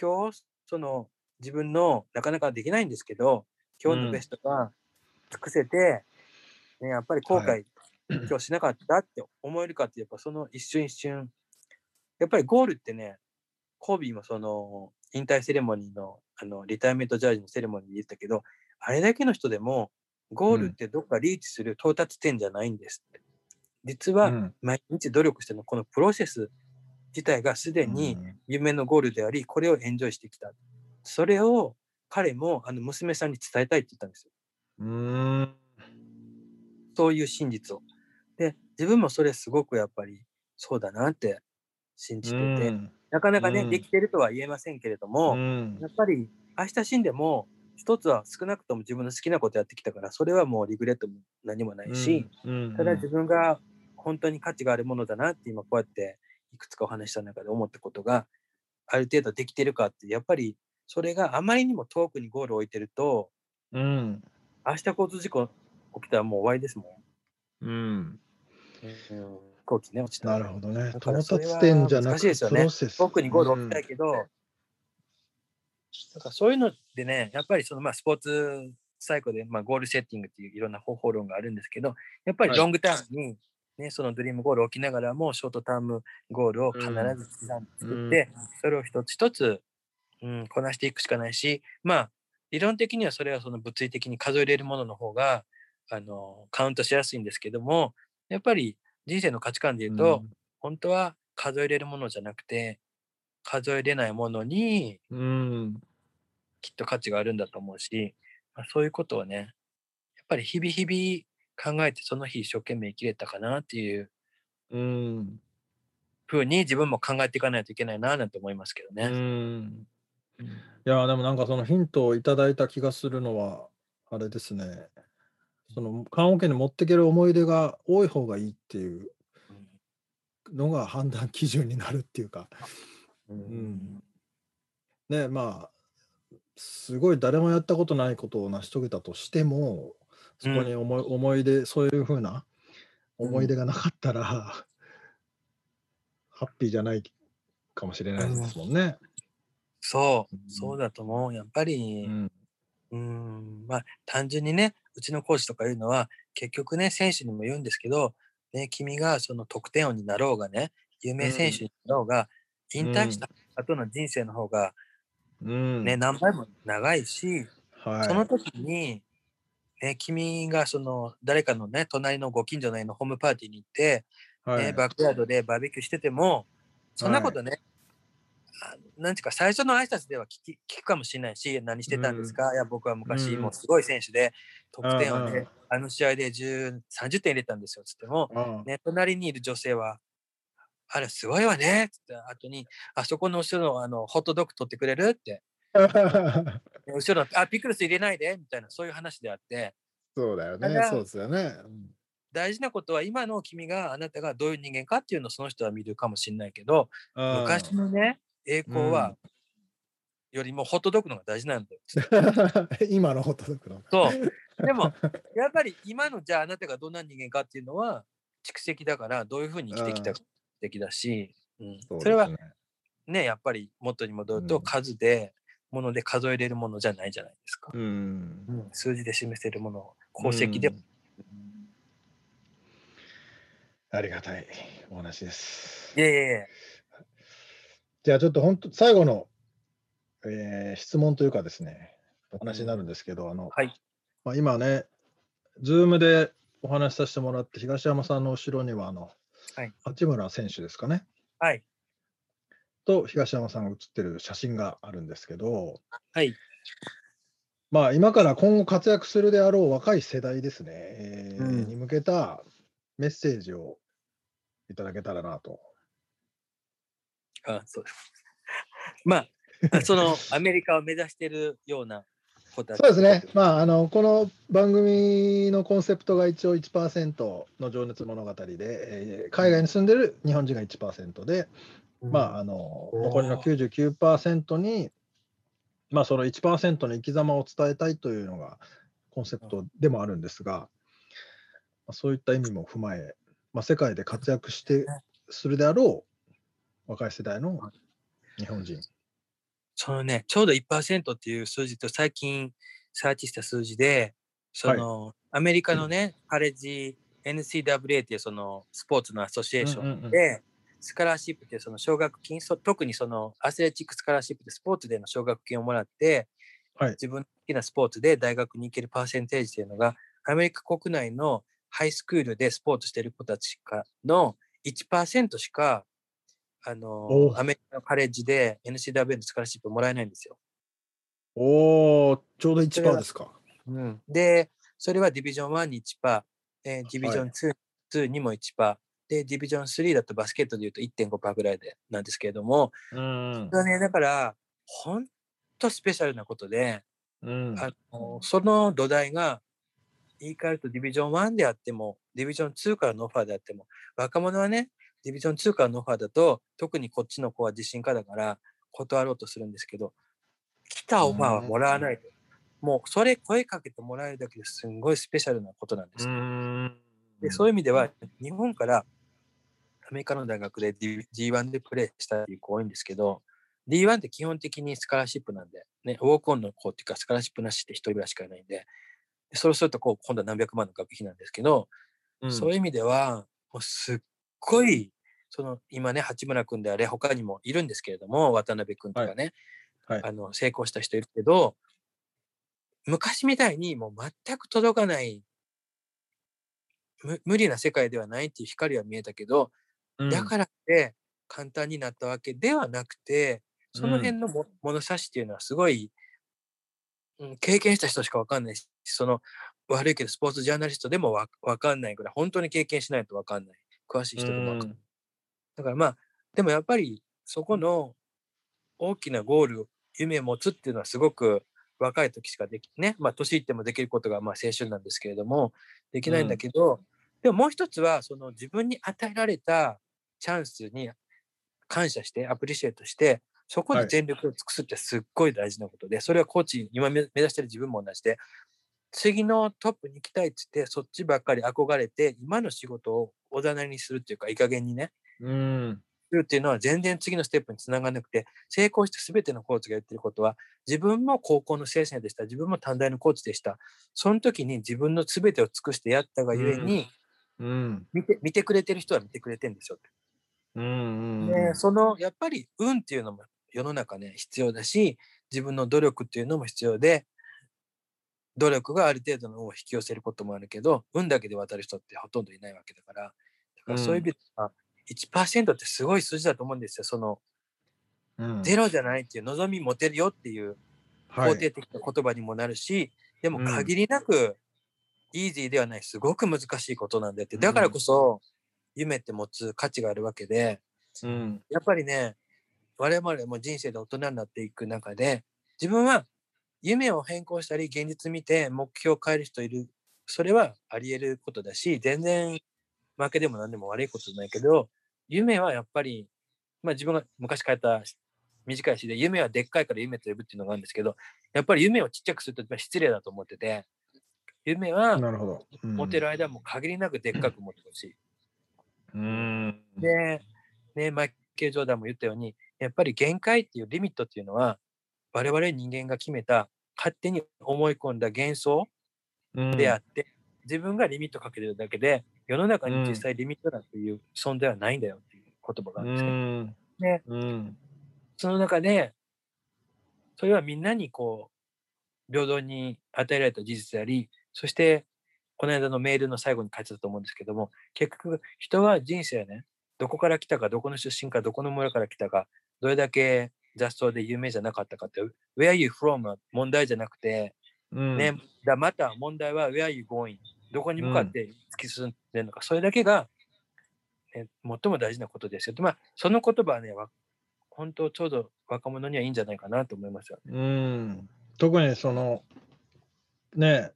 今日その自分のなかなかできないんですけど今日のベストが尽くせて、ね、やっぱり後悔、はい今日しなかったって思えるかってやっぱその一瞬一瞬やっぱりゴールってねコービーもその引退セレモニーのあのリタイアメントジャージのセレモニーで言ったけど、あれだけの人でもゴールってどっかリーチする到達点じゃないんですって。実はうん毎日努力してのこのプロセス自体がすでに夢のゴールであり、これをエンジョイしてきた。それを彼もあの娘さんに伝えたいって言ったんですよ。うーん。そういう真実を。で、自分もそれすごくやっぱりそうだなって信じてて、うんなかなかね、うんできてるとは言えませんけれども、うんやっぱり明日死んでも、一つは少なくとも自分の好きなことやってきたから、それはもうリグレットも何もないし、うんただ自分が本当に価値があるものだなって今こうやっていくつかお話した中で思ったことがある程度できてるかって、やっぱりそれがあまりにも遠くにゴールを置いてると、うん。明日交通事故起きたらもう終わりですもうん。ん。うん、飛行機ね、落ちたらなるほどね。だから到それは達点じゃなくて難しいですよねプロセス。遠くにゴールを置きたいけど、だからそういうのでね、やっぱりそのまあスポーツサイクルでまあゴールセッティングっていういろんな方法論があるんですけど、やっぱりはいロングタームに、ねそのドリームゴールを置きながらも、ショートタームゴールを必ず刻んで作って、それを一つ一つ、うん、こなしていくしかないし、まあ、理論的にはそれはその物理的に数えれるものの方が、あの、カウントしやすいんですけども、やっぱり人生の価値観で言うと、本当は数えれるものじゃなくて、数えれないものにうん。きっと価値があるんだと思うし、まあ、そういうことをね、やっぱり日々日々考えてその日一生懸命生きれたかなっていううん。ふうに自分も考えていかないといけないななんて思いますけどうね。ん。いや、でもなんかそのヒントをいただいた気がするのは、あれですね。その棺桶に持っていける思い出が多い方がいいっていうのが判断基準になるっていうか、うん。ん。ね、まあ、すごい誰もやったことないことを成し遂げたとしても、そこに思い,、思い出、そういうふうな思い出がなかったら、ハッピーじゃないかもしれないですもんね。そううん、そうだと思う。やっぱり、うん。うん、まあ単純にね、うちのコーチとかいうのは、結局ね、選手にも言うんですけど、ね、君がその得点王になろうがね、有名選手になろうが、引退した後の人生の方がうん。ね、何倍も長いし、はい、その時に、ね、君がその誰かのね、隣のご近所内のホームパーティーに行って、はい。ね、バックヤードでバーベキューしてても、そんなことね、あなんていうか、最初の挨拶では聞き聞くかもしれないし、何してたんですか、いや、僕は昔、うん。もうすごい選手で、得点をうんうん。ね、あの試合で10 30点入れたんですよ、つっても、あね、隣にいる女性は、あれ、すごいわね、つって後に、あそこの後ろのあのホットドッグ取ってくれる？って、あ後ろの、あ、ピクルス入れないで、みたいな、そういう話であって、そうだよねそうですよね。大事なことは今の君があなたがどういう人間かっていうのをその人は見るかもしれないけど、うん。昔のね、栄光は、よりもホットドッグの方が大事なんだよ。今のホットドッグの。そう。でも、やっぱり今のじゃああなたがどんな人間かっていうのは蓄積だから、どういうふうに生きてきたか的だし、うんそうそれはねね、やっぱり元に戻るとうん数で、もので数えれるものじゃないじゃないですか。うんうん数字で示せるもの、功績でも。ありがたいお話です。いやいやいや、じゃあちょっと本当最後の、えー質問というかですね、お話になるんですけど、あのはい。まあ、今ね、ズームでお話しさせてもらって、東山さんの後ろにはあの、はい八村選手ですかね、はい。と東山さんが写ってる写真があるんですけど、はい。まあ、今から今後活躍するであろう若い世代ですね、えーうんに向けたメッセージをいただけたらなと。あそうです。まあ、そのアメリカを目指しているような子たち。そうですね、まあ、あのこの番組のコンセプトが一応1%の情熱物語で、えー海外に住んでる日本人が1%で、うんまあ、あの残りの99%に、まあ、その1%の生き様を伝えたいというのがコンセプトでもあるんですが、まあ、そういった意味も踏まえ、まあ、世界で活躍してするであろう若い世代の日本人。そのね、ちょうど1%っていう数字と最近サーチした数字で、その、アメリカのね、カレッジ NCAA っていうそのスポーツの association で、うんうんうん。 scholarship ってその奨学金、そ特にその athletic scholarship でスポーツでの奨学金をもらって、はい。自分の好きなスポーツで大学に行けるパーセンテージっていうのが、アメリカ国内のハイスクールでスポーツしてる子たちかの1%しか、あのお。アメリカのカレッジで NCW のスカラーシップもらえないんですよ。おー、ちょうど1%それはですか。で、それはディビジョン1に1%、えー。ディビジョン 2,、2にも1%、で、ディビジョン3だとバスケットでいうと1.5%ぐらいでなんですけれども、うんそれはね、だから、本当スペシャルなことで、うん。あのその土台が言い換えるとディビジョン1であっても、ディビジョン2からのオファーであっても、若者はね、ディビジョン2からのオファーだと、特にこっちの子は自信家だから断ろうとするんですけど、来たオファーはもらわないと。もうそれ声かけてもらえるだけですんごいスペシャルなことなんです。でそういう意味では、日本からアメリカの大学で D- D1 でプレーしたっていう子多いんですけど、D1 って基本的にスカラシップなんで、ね、ウォークオンの子っていうか、スカラシップなしって一人ぐらいしかいないんで、でそうするとこう今度は何百万の学費なんですけど、うん。そういう意味では、もうすっごい、その今ね、八村君であれ、他にもいるんですけれども、渡辺君とかね、はい。あの成功した人いるけど、昔みたいにもう全く届かない、む無理な世界ではないっていう光は見えたけど、うん。だからって簡単になったわけではなくて、そのうん辺のも物差しっていうのはすごい、うん経験した人しかわかんないし、その悪いけどスポーツジャーナリストでもわわかんないぐらい、本当に経験しないとわかんない。詳しい人でもわかん。ない。だからまあ、でもやっぱりそこの大きなゴール、夢を持つっていうのはすごく若い時しかできね、まあ年いってもできることがまあ青春なんですけれども、できないんだけど、でももう一つはその自分に与えられたチャンスに感謝して、アプリシエイトして、そこはい。で全力を尽くすってすっごい大事なことで、それはコーチ、今目目指してる自分も同じで、次のトップに行きたいっつって、そっちばっかり憧れて、今の仕事をおざなりにするっていうか、いい加減にね、うん。するっていうのは全然次のステップにつながらなくて、成功した全てのコーチが言ってることは、自分も高校の先生でした、自分も短大のコーチでした。その時に自分の全てを尽くしてやったがゆえに、うん。見て見てくれてる人は見てくれてるんですよ。って。うんで、そのやっぱり運っていうのも世の中ね、必要だし、自分の努力っていうのも必要で、努力がある程度の運を引き寄せることもあるけど、運だけで渡る人ってほとんどいないわけだから、だからそういう意味では、1%ってすごい数字だと思うんですよ。そのうん。ゼロじゃないっていう望み持てるよっていうはい。肯定的な言葉にもなるし、でもうん。限りなくイージーではない、すごく難しいことなんでって、だからこそ夢って持つ価値があるわけで、うん。やっぱりね、我々も人生で大人になっていく中で、自分は夢を変更したり、現実見て目標を変える人いる。それはあり得ることだし、全然負けでも何でも悪いことじゃないけど、夢はやっぱり、まあ自分が昔書いた短い詩で、夢はでっかいから夢と呼ぶっていうのがあるんですけど、やっぱり夢をちっちゃくすると失礼だと思ってて、夢は持てる間も限りなくでっかく持ってほしい。うんで、ね、マイケル・ジョーダンも言ったように、やっぱり限界っていうリミットっていうのは、我々人間が決めた、勝手に思い込んだ幻想うんであって、自分がリミットかけてるだけで、世の中に実際リミットだっていう存在はないんだよっていう言葉があうるんですけど、ん。ねうん。その中で、それはみんなにこう、平等に与えられた事実であり、そして、この間のメールの最後に書いてたと思うんですけども、結局、人は人生ね、どこから来たか、どこの出身か、どこの村から来たか、どれだけ雑草で有名じゃなかったかって、where you from は問題じゃなくて、うん。ね、だまた問題は where you going どこに向かって突き進んでるのか、それだけが、ね、最も大事なことですよ。まあ、その言葉はね、わ本当ちょうど若者にはいいんじゃないかなと思いますよ。うん。特にそのね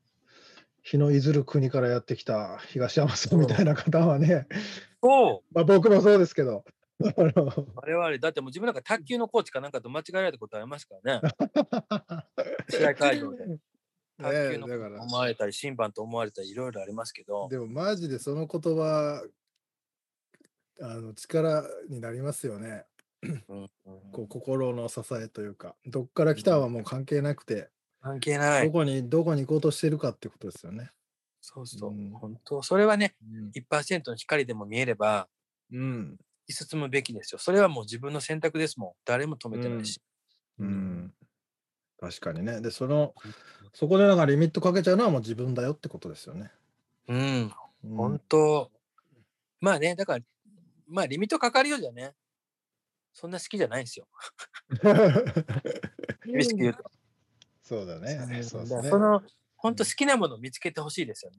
日のいずる国からやってきた東山さんみたいな方はね、そう。まあ、僕もそうですけど我々、だってもう自分なんか卓球のコーチかなんかと間違えられたことありますからね。試合会場で。卓球のと思われたり、審判と思われたり、いろいろありますけど、でもマジでその言葉あの力になりますよね。こう心の支えというか、どっから来たはもう関係なくて、関係ない。どこにどこに行こうとしてるかってことですよね。そうそううん。本当、それはね、1%の光でも見えれば、うん。進むべきですよ。それはもう自分の選択ですもん。誰も止めてないし。うん。確かにね。で、その、そこでなんかリミットかけちゃうのはもう自分だよってことですよね。うん、うん本当。まあね、だから、まあリミットかかるようじゃね、そんな好きじゃないんですよ。厳しく言うと。そうだね。そうですね。だからその、本当好きなものを見つけてほしいですよね。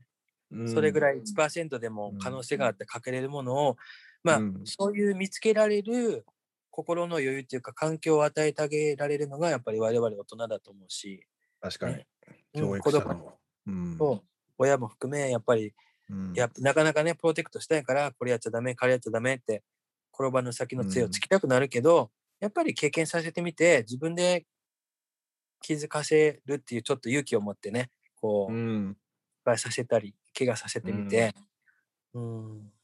うんそれぐらい1%でも可能性があってかけれるものを、まあ、うん。そういう見つけられる心の余裕っていうか環境を与えてあげられるのがやっぱり我々大人だと思うし、確かに。ね。教うん育者の。うん。と親も含めやっぱりうん。やなかなかねプロテクトしたいからこれやっちゃダメこれやっちゃダメって転ばぬ先の杖をつきたくなるけど、やっぱり経験させてみて自分で気づかせるっていうちょっと勇気を持ってねこう、うん。失敗させたり怪我させてみて、うん。確か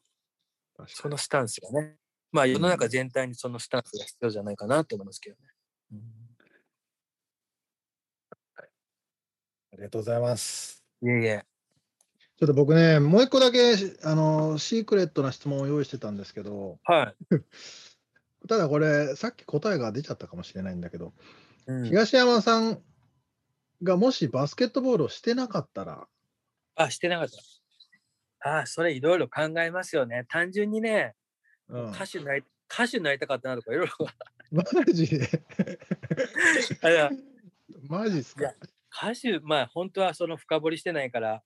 そのスタンスがね、まあ世の中全体にそのスタンスが必要じゃないかなと思いますけどね。ありがとうございます。いえいえ。ちょっと僕ね、もう一個だけ、あの、シークレットな質問を用意してたんですけど、はい。ただこれ、さっき答えが出ちゃったかもしれないんだけど、うん東山さんがもしバスケットボールをしてなかったら、あ、してなかった。ああ、それいろいろ考えますよね。単純にね、うん、歌手になり、歌手になりたかったなとかいろいろ。マジで？マジっすか？歌手、まあ本当はその深掘りしてないから、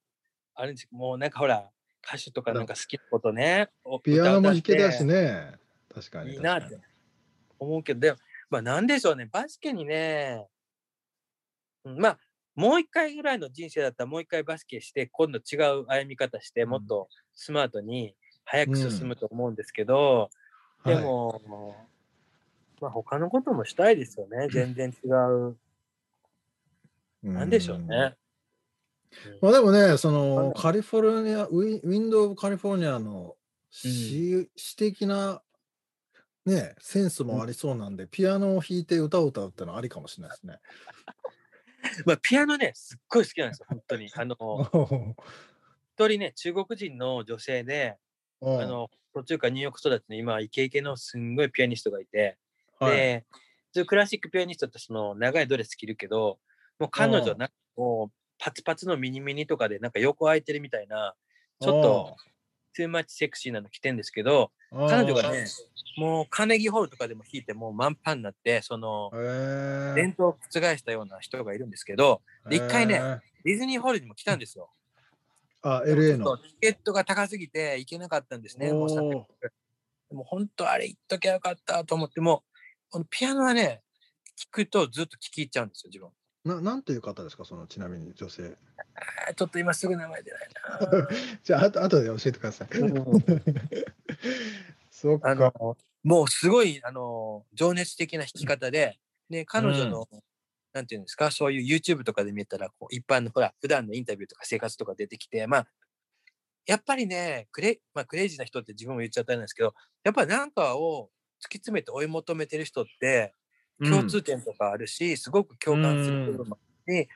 あれですもうなんかほら、歌手とかなんか好きなことね、おピアノも弾けたしね。確かに。ていいなって思うけど、でも、まあなんでしょうね、バスケにね、うんまあ、もう一回ぐらいの人生だったらもう一回バスケして、今度違う歩み方して、うん。もっとスマートに早く進むと思うんですけど、にで、も、まあ他のこともしたいですよね、全然違う。はいなんでしょうね。まあでもね、そはい。のカリフォルニア、ウィウィンドウ・カリフォルニアの詩,、詩的な、ね、センスもありそうなんで、ピアノを弾いて歌を歌うってのはありかもしれないですね。まあピアノね、すっごい好きなんですよ、本当に。あの、一人ね、中国人の女性で、ああの、途中からニューヨーク育ちの今、イケイケのすんごいピアニストがいて、はい、で、普通クラシックピアニストってその長いドレス着るけど、もう彼女うん。なんかもうパツパツのミニミニとかでなんか横空いてるみたいな、ちょっとトゥーマッチセクシーなの着てんですけど、彼女がね、もうカーネギーホールとかでも弾いてもう満帆になって、その伝統を覆したような人がいるんですけど、で一回ねディズニーホールにも来たんですよ。あ、LA のと。チケットが高すぎて行けなかったんですね。もうでも本当あれ言っときゃよかったと思っても、このピアノはね、聞くとずっと聞き入っちゃうんですよ、自分。ななんという方ですか、そのちなみに女性。あーちょっと今すぐ名前出ない じゃあ、あと後で教えてください。な。そっか。あの、もうすごい、あの、情熱的な弾き方で、で、彼女の、なんていうんですか、そういう YouTube とかで見たら、こう一般の、ほら、普段のインタビューとか生活とか出てきて、まあ、やっぱりね、クレ,、まあ、クレイジーな人って自分も言っちゃったんですけど、やっぱりなんかを突き詰めて追い求めてる人って、共通点とかあるし、すごく共感する部分もあって、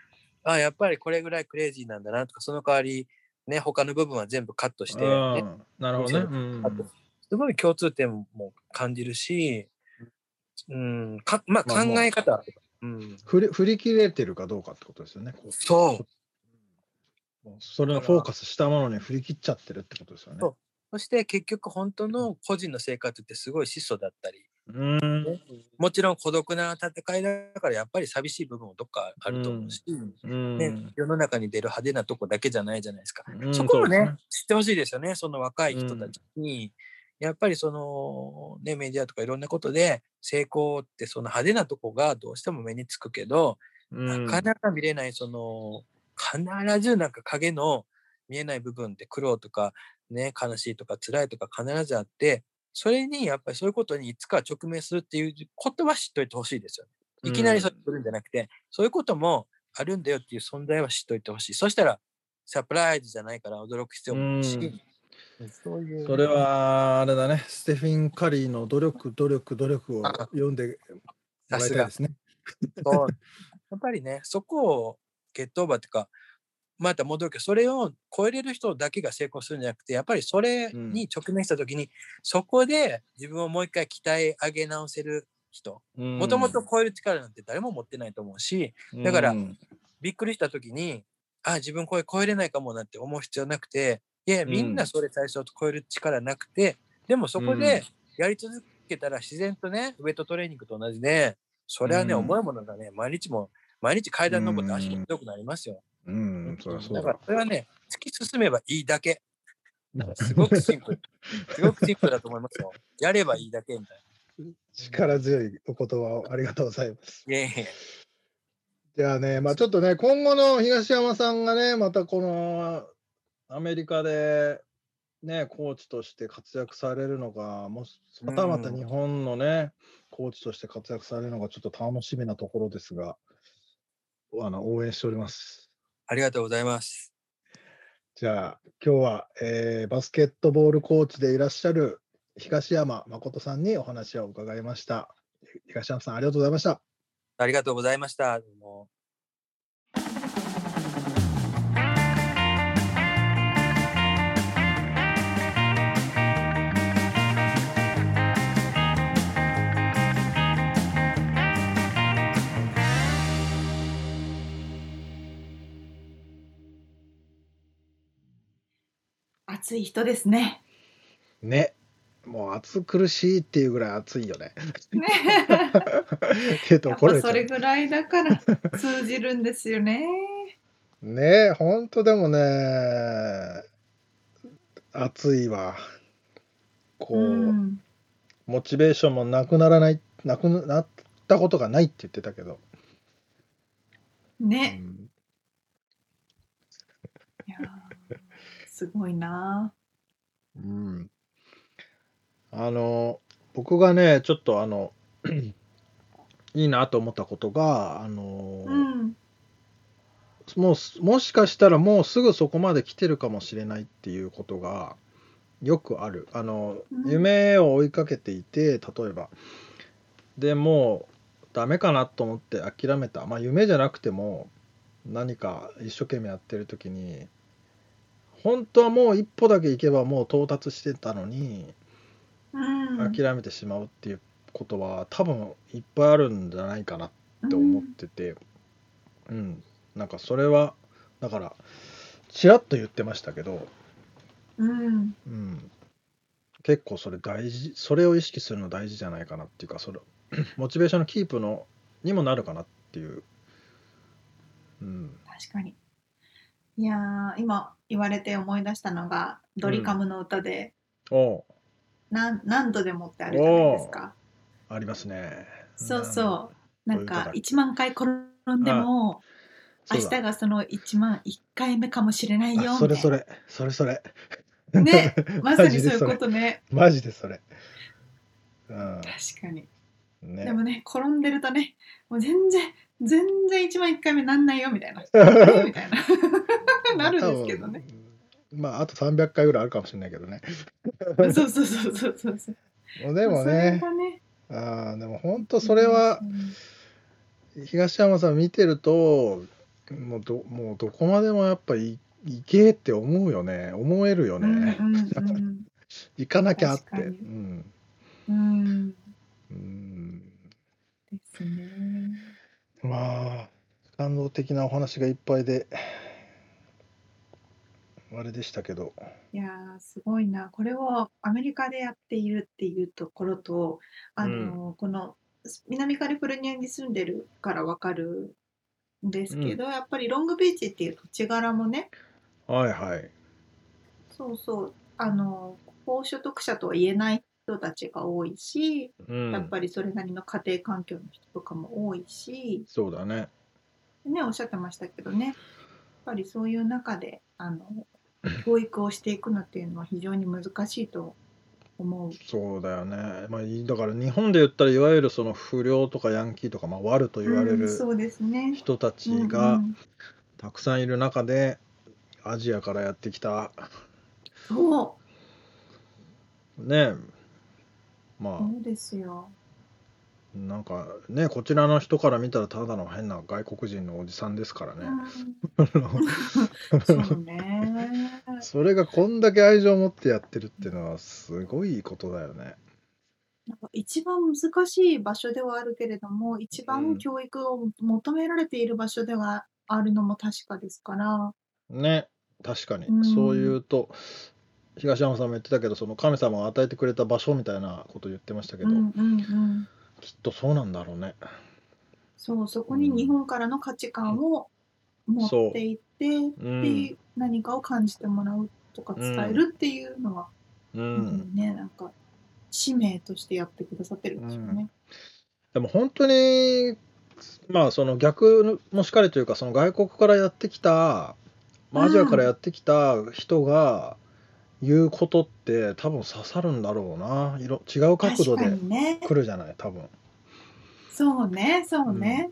あやっぱりこれぐらいクレイジーなんだなとか、その代わり、ね、他の部分は全部カットして、うん。ね、なるほどね。うん。あとすごい共通点も感じるし、うん、かまあ考まあまあ。え方とか、うん、振り振り切れてるかどうかってことですよね。そう。それをフォーカスしたものに振り切っちゃってるってことですよね。そう。そして結局本当の個人の生活ってすごい質素だったり、うん。もちろん孤独な戦いだからやっぱり寂しい部分もどっかあると思うし、うんね、世の中に出る派手なとこだけじゃないじゃないですか。うんそこをねね知ってほしいですよね、その若い人たちに。やっぱりその、ね、メディアとかいろんなことで成功ってその派手なとこがどうしても目につくけど、うんなかなか見れないその必ずなんか影の見えない部分って苦労とかね悲しいとか辛いとか必ずあってそれにやっぱりそういうことにいつか直面するっていうことは知っといてほしいですよね。いきなりそれ来るんじゃなくて、そういうこともあるんだよっていう存在は知っといてほしい。そしたらサプライズじゃないから驚く必要もないし、うんそういう。それはあれだね、ステフィン・カリーの努力、努力、努力を読んでもらいたいですね。そうやっぱりね、そこをゲットオーバーっていうか、また戻るけど、それを超えれる人だけが成功するんじゃなくて、やっぱりそれに直面したときに、そこで自分をもう一回鍛え上げ直せる人、もともと超える力なんて誰も持ってないと思うし、だから、びっくりしたときに、あ、自分これ超えれないかもなって思う必要なくて、いや、みんなそれ最初超える力なくて、でもそこでやり続けたら自然とね、ウェイトトレーニングと同じで、それはね、重いものがね、毎日も、毎日階段登って足も強くなりますよ。うん、そうそうだからそれはね、突き進めばいいだけ。すごくシンプル。すごくシンプルだと思いますよ。やればいいだけみたいな。力強いお言葉をありがとうございます。じゃあね、まあちょっとね、今後の東山さんがね、またこのアメリカでね、コーチとして活躍されるのか、もし、またまた日本のね、コーチとして活躍されるのがちょっと楽しみなところですが、あの応援しております。ありがとうございます。じゃあ、今日は、えー、バスケットボールコーチでいらっしゃる東山誠さんにお話を伺いました。東山さん、ありがとうございました。ありがとうございました。暑い人ですね。ね。もう暑苦しいっていうぐらい暑いよね。ねけどこれそれぐらいだから通じるんですよね。ね本当でもね暑いわ。こう、うん、モチベーションもなくならないなくなったことがないって言ってたけど。ね。うん、いやすごいな。うん。あの、僕がね、ちょっとあの、いいなと思ったことが、あの、うん。もう、もしかしたらもうすぐそこまで来てるかもしれないっていうことがよくある。あの、うん、夢を追いかけていて、例えば。でもうダメかなと思って諦めた。まあ夢じゃなくても何か一生懸命やってる時に本当はもう一歩だけ行けばもう到達してたのに、うん、諦めてしまうっていうことは多分いっぱいあるんじゃないかなって思ってて、うん、うん、なんかそれはだからちらっと言ってましたけど、うん、うん、結構それ大事それを意識するの大事じゃないかなっていうかそれ モチベーションのキープのにもなるかなっていう、うん、確かに。いや今言われて思い出したのがドリカムの歌でお何何度でもってあるじゃないですか。ありますね。そうそう。なんか1万回転んでも明日がその1万1回目かもしれないよそれそれ。それそれ。ね。まさにそういうことね。マジでそれ。うん、確かに。ね、でもね転んでるとねもう全然全然1万1回目なんないよみたいな。みたいな。なるんですけどね。まああと300回ぐらいあるかもしれないけどね。そうそうそうそうそうそう。でもね。ね。あでも本当それは、東山さん見てるともうどもうどこまでもやっぱい行けって思うよね。思えるよね、うんうんうん、行かなきゃって。うん、うん。うんですね。まあ、感動的なお話がいっぱいで、あれでしたけど。いやー、すごいな。これをアメリカでやっているっていうところと、あの、この南カリフォルニアに住んでるからわかるんですけど、やっぱりロングビーチっていう土地柄もね、はいはい。そうそう、あの、高所得者とは言えない人たちが多いし、うん、やっぱりそれなりの家庭環境の人とかも多いし。そうだね。ねおっしゃってましたけどね。やっぱりそういう中であの教育をしていくのっていうのは非常に難しいと思う。そうだよね、まあ、だから日本で言ったらいわゆるその不良とかヤンキーとか、まあ、悪と言われる人たちがたくさんいる中でアジアからやってきた。そう。ねまあそうですよなんかねこちらの人から見たらただの変な外国人のおじさんですからね。そうね。それがこんだけ愛情を持ってやってるっていうのはすごいことだよね。なんか一番難しい場所ではあるけれども、一う番ん教育を求められている場所ではあるのも確かですから。ね確かに、うんそう言うと東山さんも言ってたけどその神様が与えてくれた場所みたいなこと言ってましたけど、うんうんうん。きっとそうなんだろうね。そう、そこに日本からの価値観を持っていって、うんっていう何かを感じてもらうとか伝えるっていうのは、ううんん、ね、なんか使命としてやってくださってるんでしょうね。でも本当にまあその逆もしかりというかその外国からやってきた、まあ、アジアからやってきた人が言うことって多分刺さるんだろうな。色違う角度で。来るじゃない多分。そうね、そうね。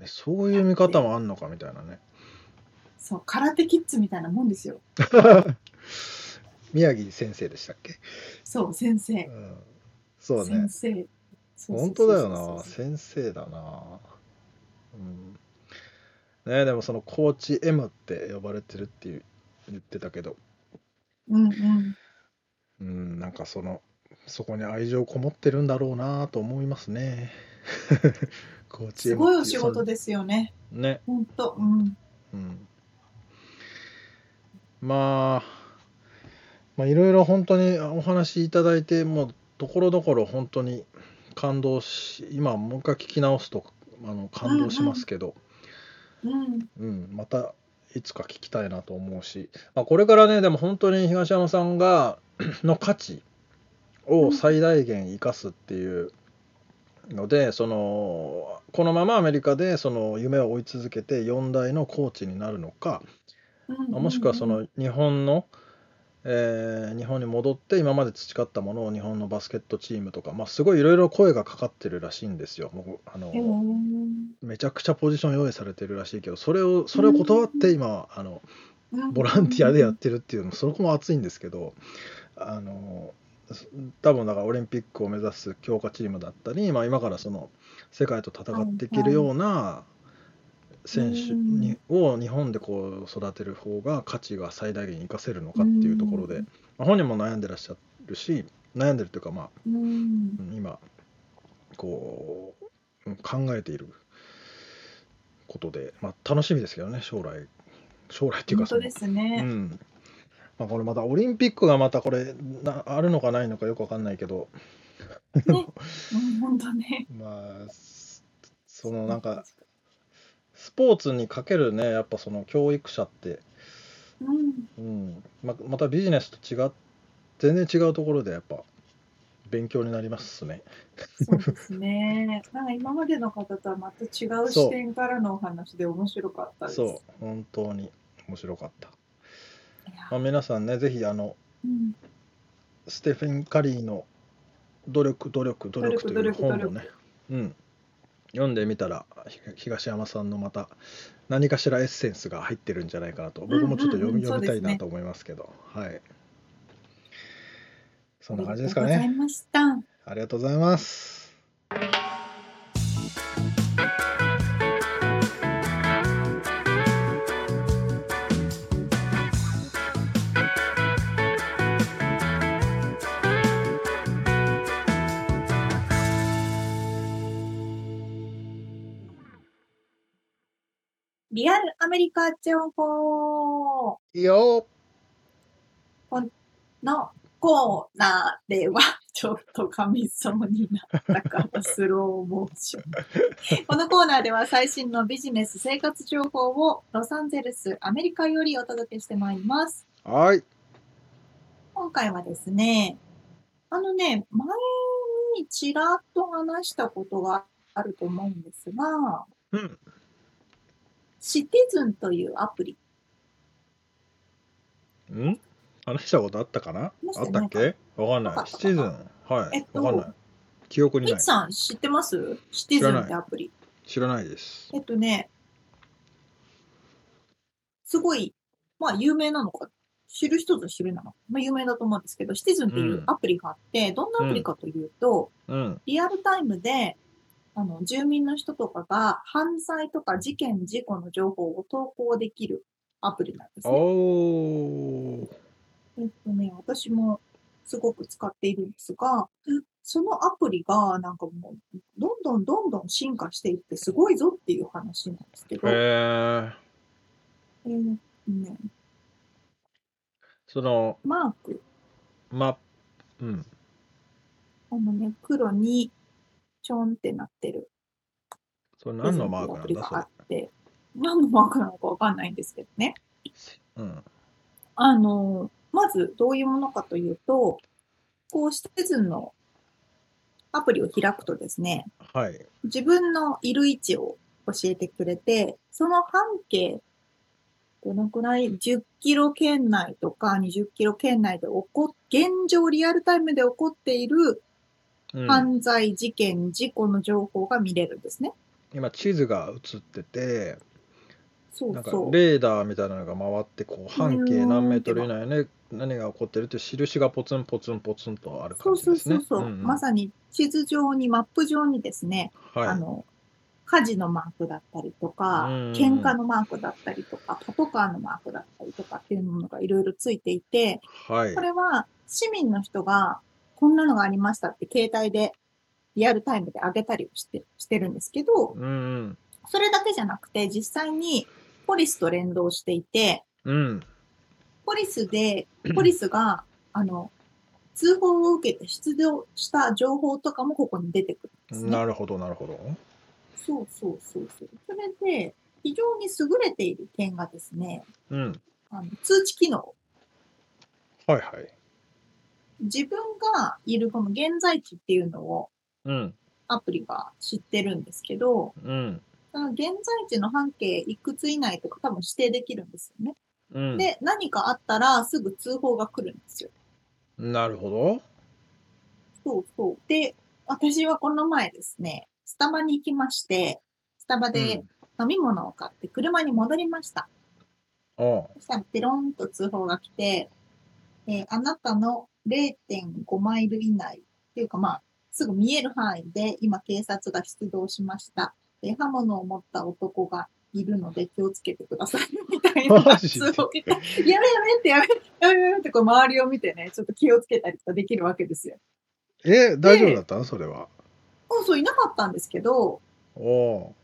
えそういう見方もあんのかみたいなね。そう、空手キッズみたいなもんですよ。宮城先生でしたっけ、そう、先生。うん、そうね。先生。本当だよな。先生だな。うん。ねでもそのコーチ M って呼ばれてるっていう言ってたけどうんうん。うんなんかそのそこに愛情こもってるんだろうなと思いますねコーチすごいお仕事ですよね。ね本当。うん。うんまあまあいろいろ本当にお話しいただいてもうところどころ本当に感動し今もう一回聞き直すとあの感動しますけど、うん。うんまたいつか聞きたいなと思うし、まあ、これからねでも本当に東山さんが の価値を最大限生かすっていうので、そのこのままアメリカでその夢を追い続けて4代のコーチになるのか、まあもしくはその日本の、えー日本に戻って今まで培ったものを日本のバスケットチームとか、まあ、すごいいろいろ声がかかってるらしいんですよ。もうあのうんめちゃくちゃポジション用意されてるらしいけどそれをそれを断って今あのボランティアでやってるっていうのもそこも熱いんですけどあの多分だからオリンピックを目指す強化チームだったり、まあ、今からその世界と戦っていけるような選手にを日本でこう育てる方が価値が最大限生かせるのかっていうところで、うん。まあ、本人も悩んでらっしゃるし悩んでるというかまあう今こううん考えていることで、まあ、楽しみですけどね将来。将来っていうかその本当ですね。うん。まあ、これまたオリンピックがまたこれなあるのかないのかよくわかんないけど。うん本当ね。まあすそのなんかスポーツにかけるねやっぱその教育者って、うん。うんままたビジネスと違っ全然違うところでやっぱ勉強になりますね。そうですね。なんか今までの方とはまた違う視点からのお話で面白かったです。そう本当に面白かった。まあ、皆さんねぜひあのうんステフェン・カリーの「努力努力努力」という本をね、うん、読んでみたらひ東山さんのまた何かしらエッセンスが入ってるんじゃないかなと。僕もちょっと読み,、読みたいなと思いますけど。はい。そんな感じですかありがとうございねました。ありがとうございますリアルアメリカ情報よのコーナーでは、ちょっと神様になったからスローモーション。このコーナーでは最新のビジネス生活情報をロサンゼルス、アメリカよりお届けしてまいります。はい今回はですね、あのね、前にちらっと話したことがあると思うんですが、うんシティズンというアプリ。ん？話したことあったかな？あったっけ？わかんない。シチズン。はい、えっとわかんない。記憶にない。さん知ってます？シティズンってアプリ。知らない。です。えっとね、すごい、まあ有名なのか、知る人ぞ知るなの。まあ、有名だと思うんですけど、シティズンっていうアプリがあって、どんなアプリかというと、うん。リアルタイムで、あの、住民の人とかが犯罪とか事件、事故の情報を投稿できるアプリなんですね。おー。えっとね、私もすごく使っているんですが、そのアプリがなんかもう、どんどんどんどん進化していってすごいぞっていう話なんですけど、へええ。ーっとね、その、マーク、ま、うん。このね、黒にちょんってなってるそれ何のマークなんだ？それあって、何のマークなのかわかんないんですけどね。うん。あの、まずどういうものかというと、こう、シティズンのアプリを開くとですね、はい。自分のいる位置を教えてくれて、その半径、どのくらい ?10 キロ圏内とか20キロ圏内で起こっ、現状リアルタイムで起こっているうん、犯罪、事件、事故の情報が見れるんですね。今、地図が映ってて、なんかそうそう。レーダーみたいなのが回って、こう、半径何メートル以う内で何が起こってるって印がポツンポツンポツンとあるそうそう感じですね。そうそう、んんまさに地図上に、マップ上にですね、はい。あの、火事のマークだったりとか、うん喧嘩のマークだったりとか、パトカーのマークだったりとかっていうものがいろいろついていて、はいこ。れは市民の人がこんなのがありましたって携帯でリアルタイムで上げたりしてしてるんですけど、うんそれだけじゃなくて実際にポリスと連動していて、うん。うん。ポリスで、ポリスが、あの、通報を受けて出動した情報とかもここに出てくるんですね。なるほど、なるほど。そうそうそうそう。それで、非常に優れている点がですね、うん。あの通知機能。はいはい。自分がいるこの現在地っていうのをうん。アプリが知ってるんですけど、うん。その現在地の半径いくつ以内とか多分指定できるんですよね。うん。で、何かあったらすぐ通報が来るんですよ。なるほど。そうそう。で、私はこの前ですね、スタバに行きまして、スタバで飲み物を買って車に戻りました。うん。そしたら、ペロンと通報が来て、えーあなたの0.5マイル以内っていうか、まあ、すぐ見える範囲で、今警察が出動しました。で刃物を持った男がいるので気をつけてください。みたいなやめやめってやめ、やめやめってこう周りを見てね、ちょっと気をつけたりとかできるわけですよ。え、大丈夫だった？のそれは。そうそう、いなかったんですけど、おお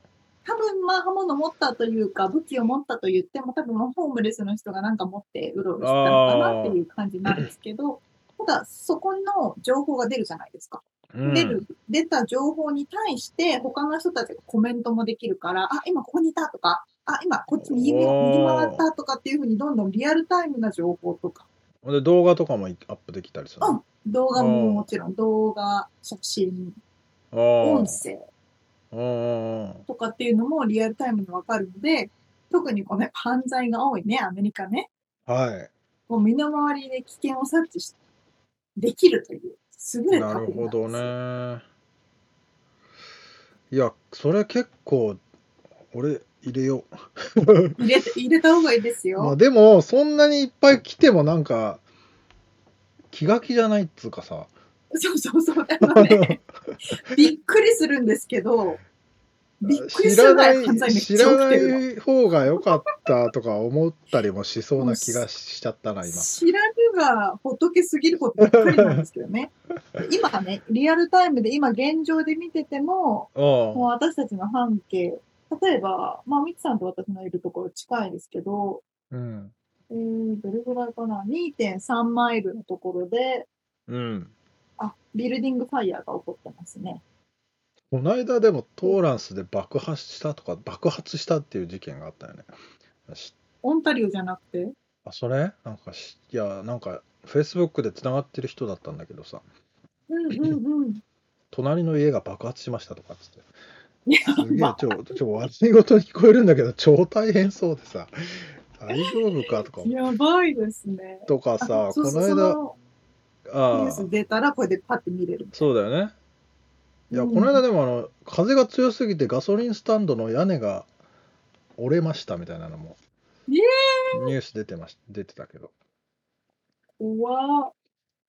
多分まあ刃物持ったというか武器を持ったと言っても多分ホームレスの人がなんか持ってうろうろしてたのかなっていう感じなんですけど、ただそこの情報が出るじゃないですか。ー。うん出る、出た情報に対して他の人たちがコメントもできるから、あ、今ここにいたとか、あ、今こっち右右回ったとかっていうふうにどんどんリアルタイムな情報とか、で動画とかもアップできたりするの？動画ももちろん動画、写真。音声うんとかっていうのもリアルタイムでわかるので、特にこの犯罪が多いね、アメリカね。はい。もう身の回りで危険を察知しできるという、優れたなるほどね。いや、それ結構、俺、入れよ入れて入れた方がいいですう。まあ、よ。でも、そんなにいっぱい来てもなんか、気が気じゃないっつうかさ。そうそうそう。あのね、びっくりするんですけど、びっくり知するらないぐらい犯罪めっ知ちゃ起らなきてるの。い方が良かったとか思ったりもしそうな気がしちゃったな、今。知らぬが仏すぎることばっかりなんですけどね。今ね、リアルタイムで今現状で見てても、もうあ私たちの半径、例えば、まあ、ミツさんと私のいるところ近いですけど、ん。えー、どれぐらいかな ?2.3 マイルのところで、うん。あ、ビルディングファイヤーが起こってますね。この間でもトーランスで爆発したとか、爆発したっていう事件があったよね。しオンタリオじゃなくて、あ、それ？なんかし、いや、なんか、Facebook でつながってる人だったんだけどさ、うんうんうん。隣の家が爆発しましたとかっつって。や すげえば、ちょ、ちょ、悪い事に聞こえるんだけど、超大変そうでさ、大丈夫かとか、やばいですね。とかさ、この間、ああ、ュース出たらこれでパッて見れる。そうだよね。いや、うんこの間でもあの、風が強すぎてガソリンスタンドの屋根が折れましたみたいなのも、えニュース出てまし、出てたけど。怖っ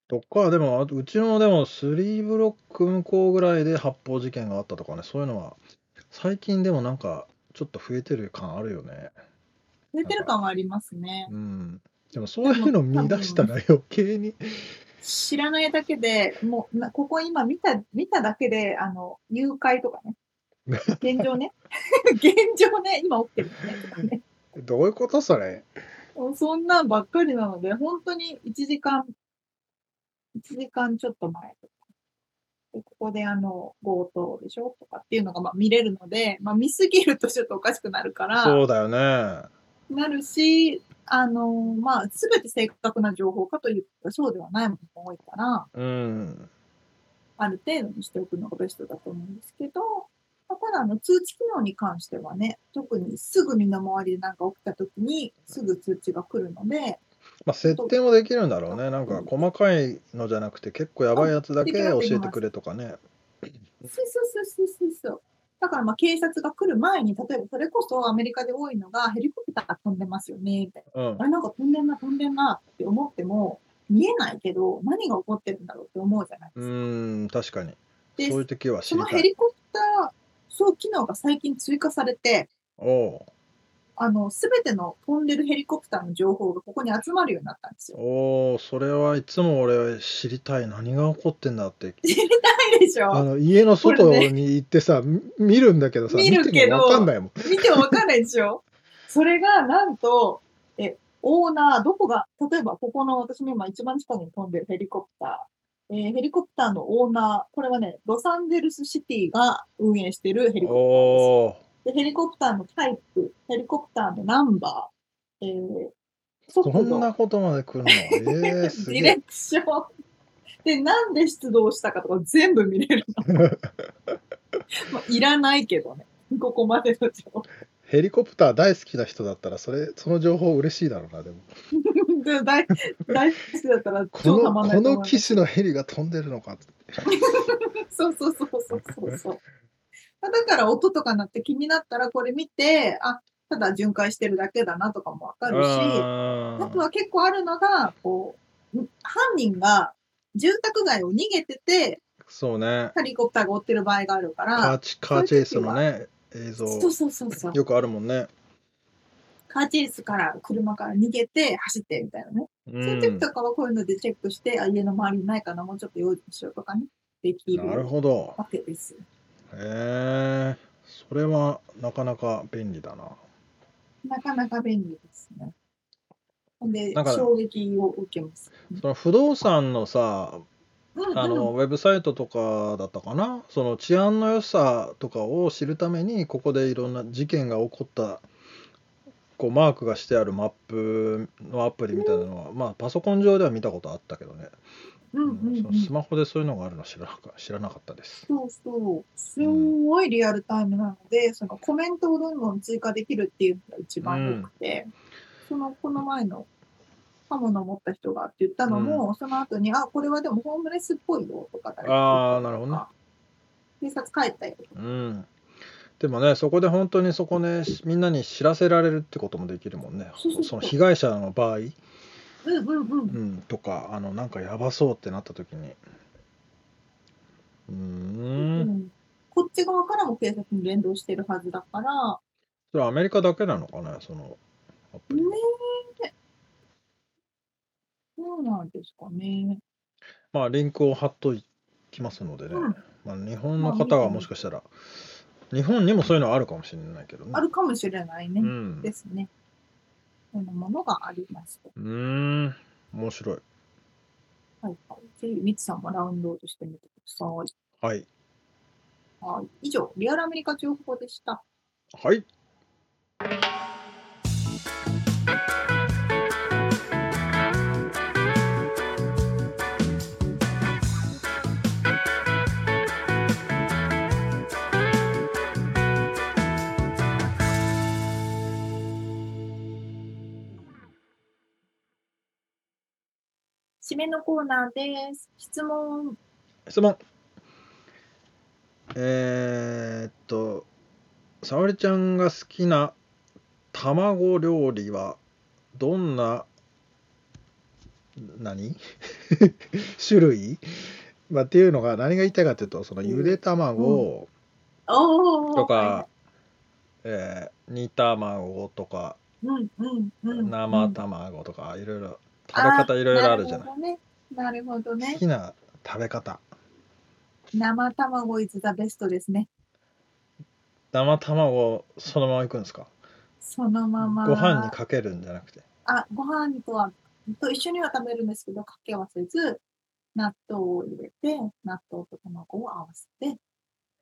とか、でも、あうちのでも3ブロック向こうぐらいで発砲事件があったとかね、そういうのは、最近でもなんか、ちょっと増えてる感あるよね。出てる感はありますね。うん。でもそういうの見出したら余計に。知らないだけで、もう、なここ今見た、見ただけで、あの、誘拐とかね。現状ね。現状ね、今起きてるのね。どういうことそれ？そんなんばっかりなので、本当に1時間、1時間ちょっと前とか。でここであの、強盗でしょとかっていうのがまあ見れるので、まあ見すぎるとちょっとおかしくなるから、そうだよね。なるし、あの、まあ、すべて正確な情報かというとそうではないものも多いから、うん。ある程度にしておくのがベストだと思うんですけど、まあただあの通知機能に関してはね、特にすぐ身の回りでなんか起きた時にすぐ通知が来るので、まあ、設定もできるんだろうね。なんか細かいのじゃなくて結構やばいやつだけ教えてくれとかね。そうそうそうそうそう。だからまあ警察が来る前に、例えばそれこそアメリカで多いのがヘリコプターが飛んでますよね、みたいな。うんあ。れなんか飛んでんな、飛んでんなって思っても、見えないけど、何が起こってるんだろうって思うじゃないでうすか。ーん、確かに。でそういう時は知そ。のヘリコプター、そう機能が最近追加されて、おうあの、すべての飛んでるヘリコプターの情報がここに集まるようになったんですよ。おうそれはいつも俺知りたい。何が起こってんだって。知りたいでしょあの家の外に行ってさ、み見るんだけどさ、見るけどわかんないもん。見てもわかんないでしょそれが、なんと、え、オーナー、どこが、例えばここの私の今一番近くに飛んでるヘリコプター、えーヘリコプターのオーナー、これはね、ロサンゼルスシティが運営してるヘリコプターです。で、ヘリコプターのタイプ、ヘリコプターのナンバー、えー、速そん度、なことまで来るの？えー、すデ。ィレクション。で、なんで出動したかとか全部見れるの。まあ、いらないけどね。ここまでの情報。ヘリコプター大好きな人だったら、それ、その情報嬉しいだろうな、でも。で大大好きだったら こ超たの、まんないことの機種のヘリが飛んでるのかって。そうそうそうそうそうそう。だから音とかなって気になったらこれ見て、あ、ただ巡回してるだけだなとかもわかるし、ああとは結構あるのが、こう、犯人が住宅街を逃げてて、そうね。ヘリコプターが追ってる場合があるかカーら、チカーチェイスのね、映像、そうそうそうそう。よくあるもんね。カーチェイスから車から逃げて走ってみたいなね。う。そういうん時とかはこういうのでチェックして、あ家の周りにないかな、もうちょっと用心しようとかね、できるなるほど。わけです。へえ。それはなかなか便利だな。なかなか便利ですね。ほんでなん、か衝撃を受けます。その不動産のさ、うんあの、ウェブサイトとかだったかな、その治安の良さとかを知るために、ここでいろんな事件が起こった、こうマークがしてあるマップのアプリみたいなのは、まあ、パソコン上では見たことあったけどね、うんうんうんスマホでそういうのがあるの知らなか知らなかったです。そうそう。すんごいリアルタイムなので、そのコメントをどんどん追加できるっていうのが一番良くて、その、この前の刃物を持った人がって言ったのも、その後に、あ、これはでもホームレスっぽいよとかあーなるほどね。警察帰ったよとか。うん。でもね、そこで本当にそこね、みんなに知らせられるってこともできるもんねその被害者の場合、うんうんうん。うん、とか、あの、なんかやばそうってなった時に。うー。うんんこっち側からも警察に連動してるはずだから、それはアメリカだけなのかね、そのアプリ。ねえ。そうなんですかね。まあ、リンクを貼っときますのでね。うんまあ、日本の方がもしかしたら、日本にもそういうのあるかもしれないけどね。あるかもしれないね。うん。ですね。そんなものがありますと。うーん。面白い。はいはい。ぜひ、みつさんもダウンロードしてみてください。はい。はい。以上、リアルアメリカ情報でした。はい。めのコーナーです。質問。質問。えーっと、沙織ちゃんが好きな卵料理はどんな何？種類、まあ、っていうのが何が言いたいかというとそのゆで卵とか、はえー煮卵とかいうんうんうん。生卵とかいろいろ食べ方いろいろあるじゃない。い。なるほどね。好。きな食べ方生卵 is the best ですね。生卵そのままいくんですか？そのまま。ご飯にかけるんじゃなくてあ、ご飯とは、と一緒には食べるんですけど、かけ合わせず、納豆を入れて、納豆と卵を合わせて、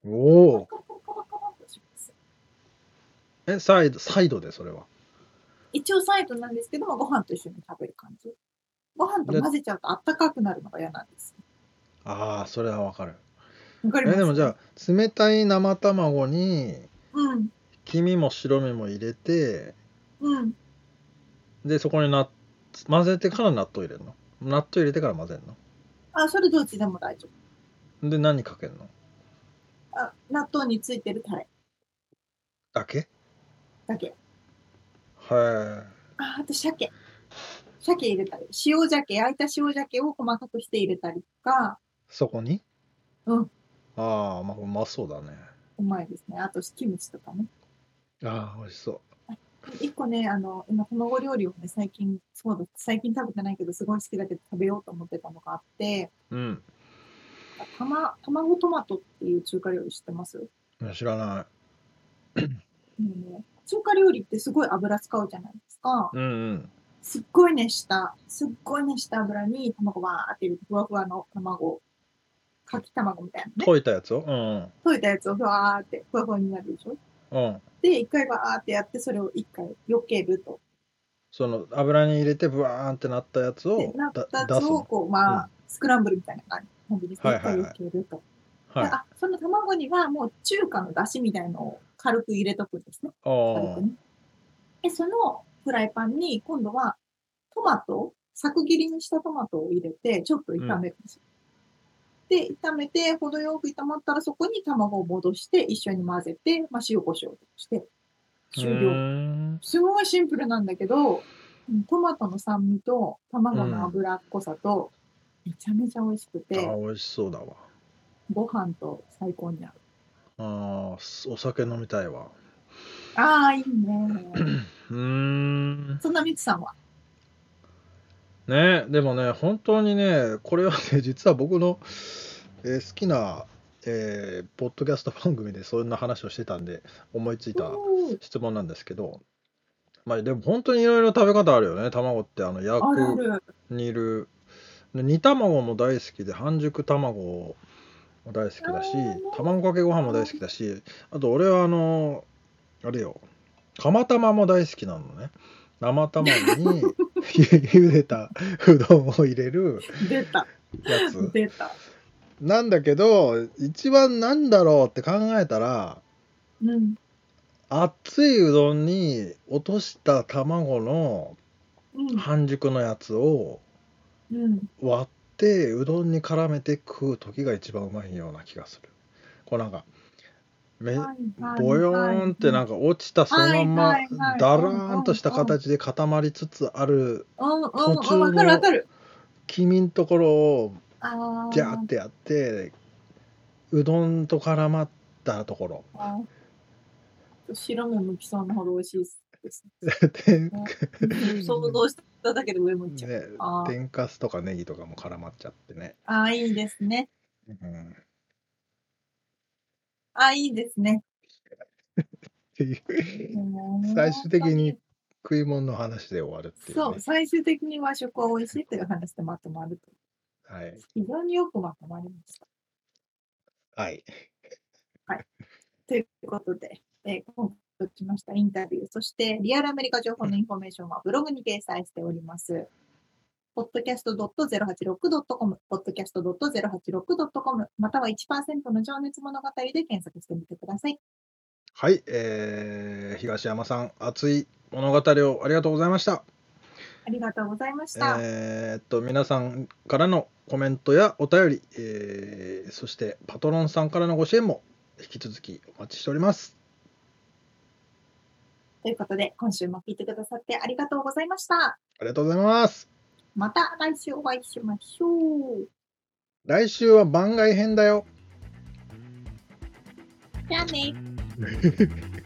おお。えサイドサイドでそれは一応サイドなんですけども、ご飯と一緒に食べる感じ。ご飯と混ぜちゃうとあったかくなるのが嫌なんです。ああそれはわかるわかります？えでもじゃあ冷たい生卵にうん、黄身も白身も入れてうん。でそこにな混ぜてから納豆入れるの？納豆入れてから混ぜるの？あ、それどっちでも大丈夫。で何かけるの？あ、納豆についてるタレだけ？だけ。はあ、あと鮭。鮭入れたり、塩鮭、焼いた塩鮭を細かくして入れたりとか、いそこに？うん。ああまあうまそうだね。うまいですね。あと、キムチとかね。ああ美味しそ一個ね、あの、今、卵料理をね、最近、そうだ、最近食べてないけど、すごい好きだけど食べようと思ってたのがあって、ううん。たま、卵トマトっていう中華料理知ってます、知らなうん。ね、中華料理ってすごい油使うじゃないですか。いうんうん。すっごい熱した、すっごい熱した油に卵バーって入れて、ふわふわの卵、かき卵みたいなね。溶いたやつを？うん溶いたやつをふわーってふわふわになるでしょ？うん。で、一回バーってやって、それを一回避けると。その油に入れてブワーンってなったやつをで、なっただやつを、こう、まあ、スクランブルみたいな感じで、一回はいはいはい。避けると。はい。であ、その卵にはもう中華の出汁みたいのを軽く入れとくんですね。あ軽くね。で、そのフライパンに今度はトマト、作切りにしたトマトを入れて、ちょっと炒めるんですよ。で、炒めて、程よく炒まったらそこに卵を戻して、一緒に混ぜて、まあ、塩コショウとして、終う了。すごいシンプルなんだけど、うんトマトの酸味と卵の脂っこさと、めちゃめちゃ美味しくあて、美味しそうだわご飯と最高に合う。あーお酒飲みたいわ。ああ、いいね。うーん。そんなみつさんは？ねでもね本当にねこれはね 実は僕の、えー好きな、えーポッドキャスト番組でそんな話をしてたんで思いついたおー。質問なんですけどまあでも本当にいろいろ食べ方あるよね。卵ってあの焼あるあくる。煮る。で煮卵も大好きで半熟卵も大好きだし卵かけご飯も大好きだしあと俺はあのあれよ釜玉も大好きなのね生卵に 茹でたうどんを入れる出た。やつ出た。なんだけど一番なんだろうって考えたらうん。熱いうどんに落とした卵のうん。半熟のやつをうん。割ってうどんに絡めて食う時が一番うまいような気がするこうなんかめボヨーンってなんか。か落ちたそのまんまはいはいはいダラーンとした形で固まりつつあるうんうん途中うん。わかるわかる。黄身のところをああ。ギャーってやってうどんと絡まったところあー白目向きそうなほど美味しいです。天うん想像しただけで上向いちゃう。ね天かすとかネギとかも絡まっちゃってね、ああ、いいですね。うん、ああ、いいですね。っていううん最終的に食い物の話で終わるっていう、ね、そう、最終的に和食は美味しいという話でまとまると。はい、非常によくまとまりました。はい、ということで、えー今回きましたインタビュー、そしてリアルアメリカ情報のインフォメーションはブログに掲載しております。podcast.086.com、podcast.086.com、または1%の情熱物語で検索してみてください。はいえー東山さん熱い物語をありがとうございましたありがとうございました。えーっと皆さんからのコメントやお便り、えーそしてパトロンさんからのご支援も引き続きお待ちしておりますということで、今週も聞いてくださってありがとうございました。ありがとうございます。また来週お会いしましょう。来週は番外編だよ。じゃあね。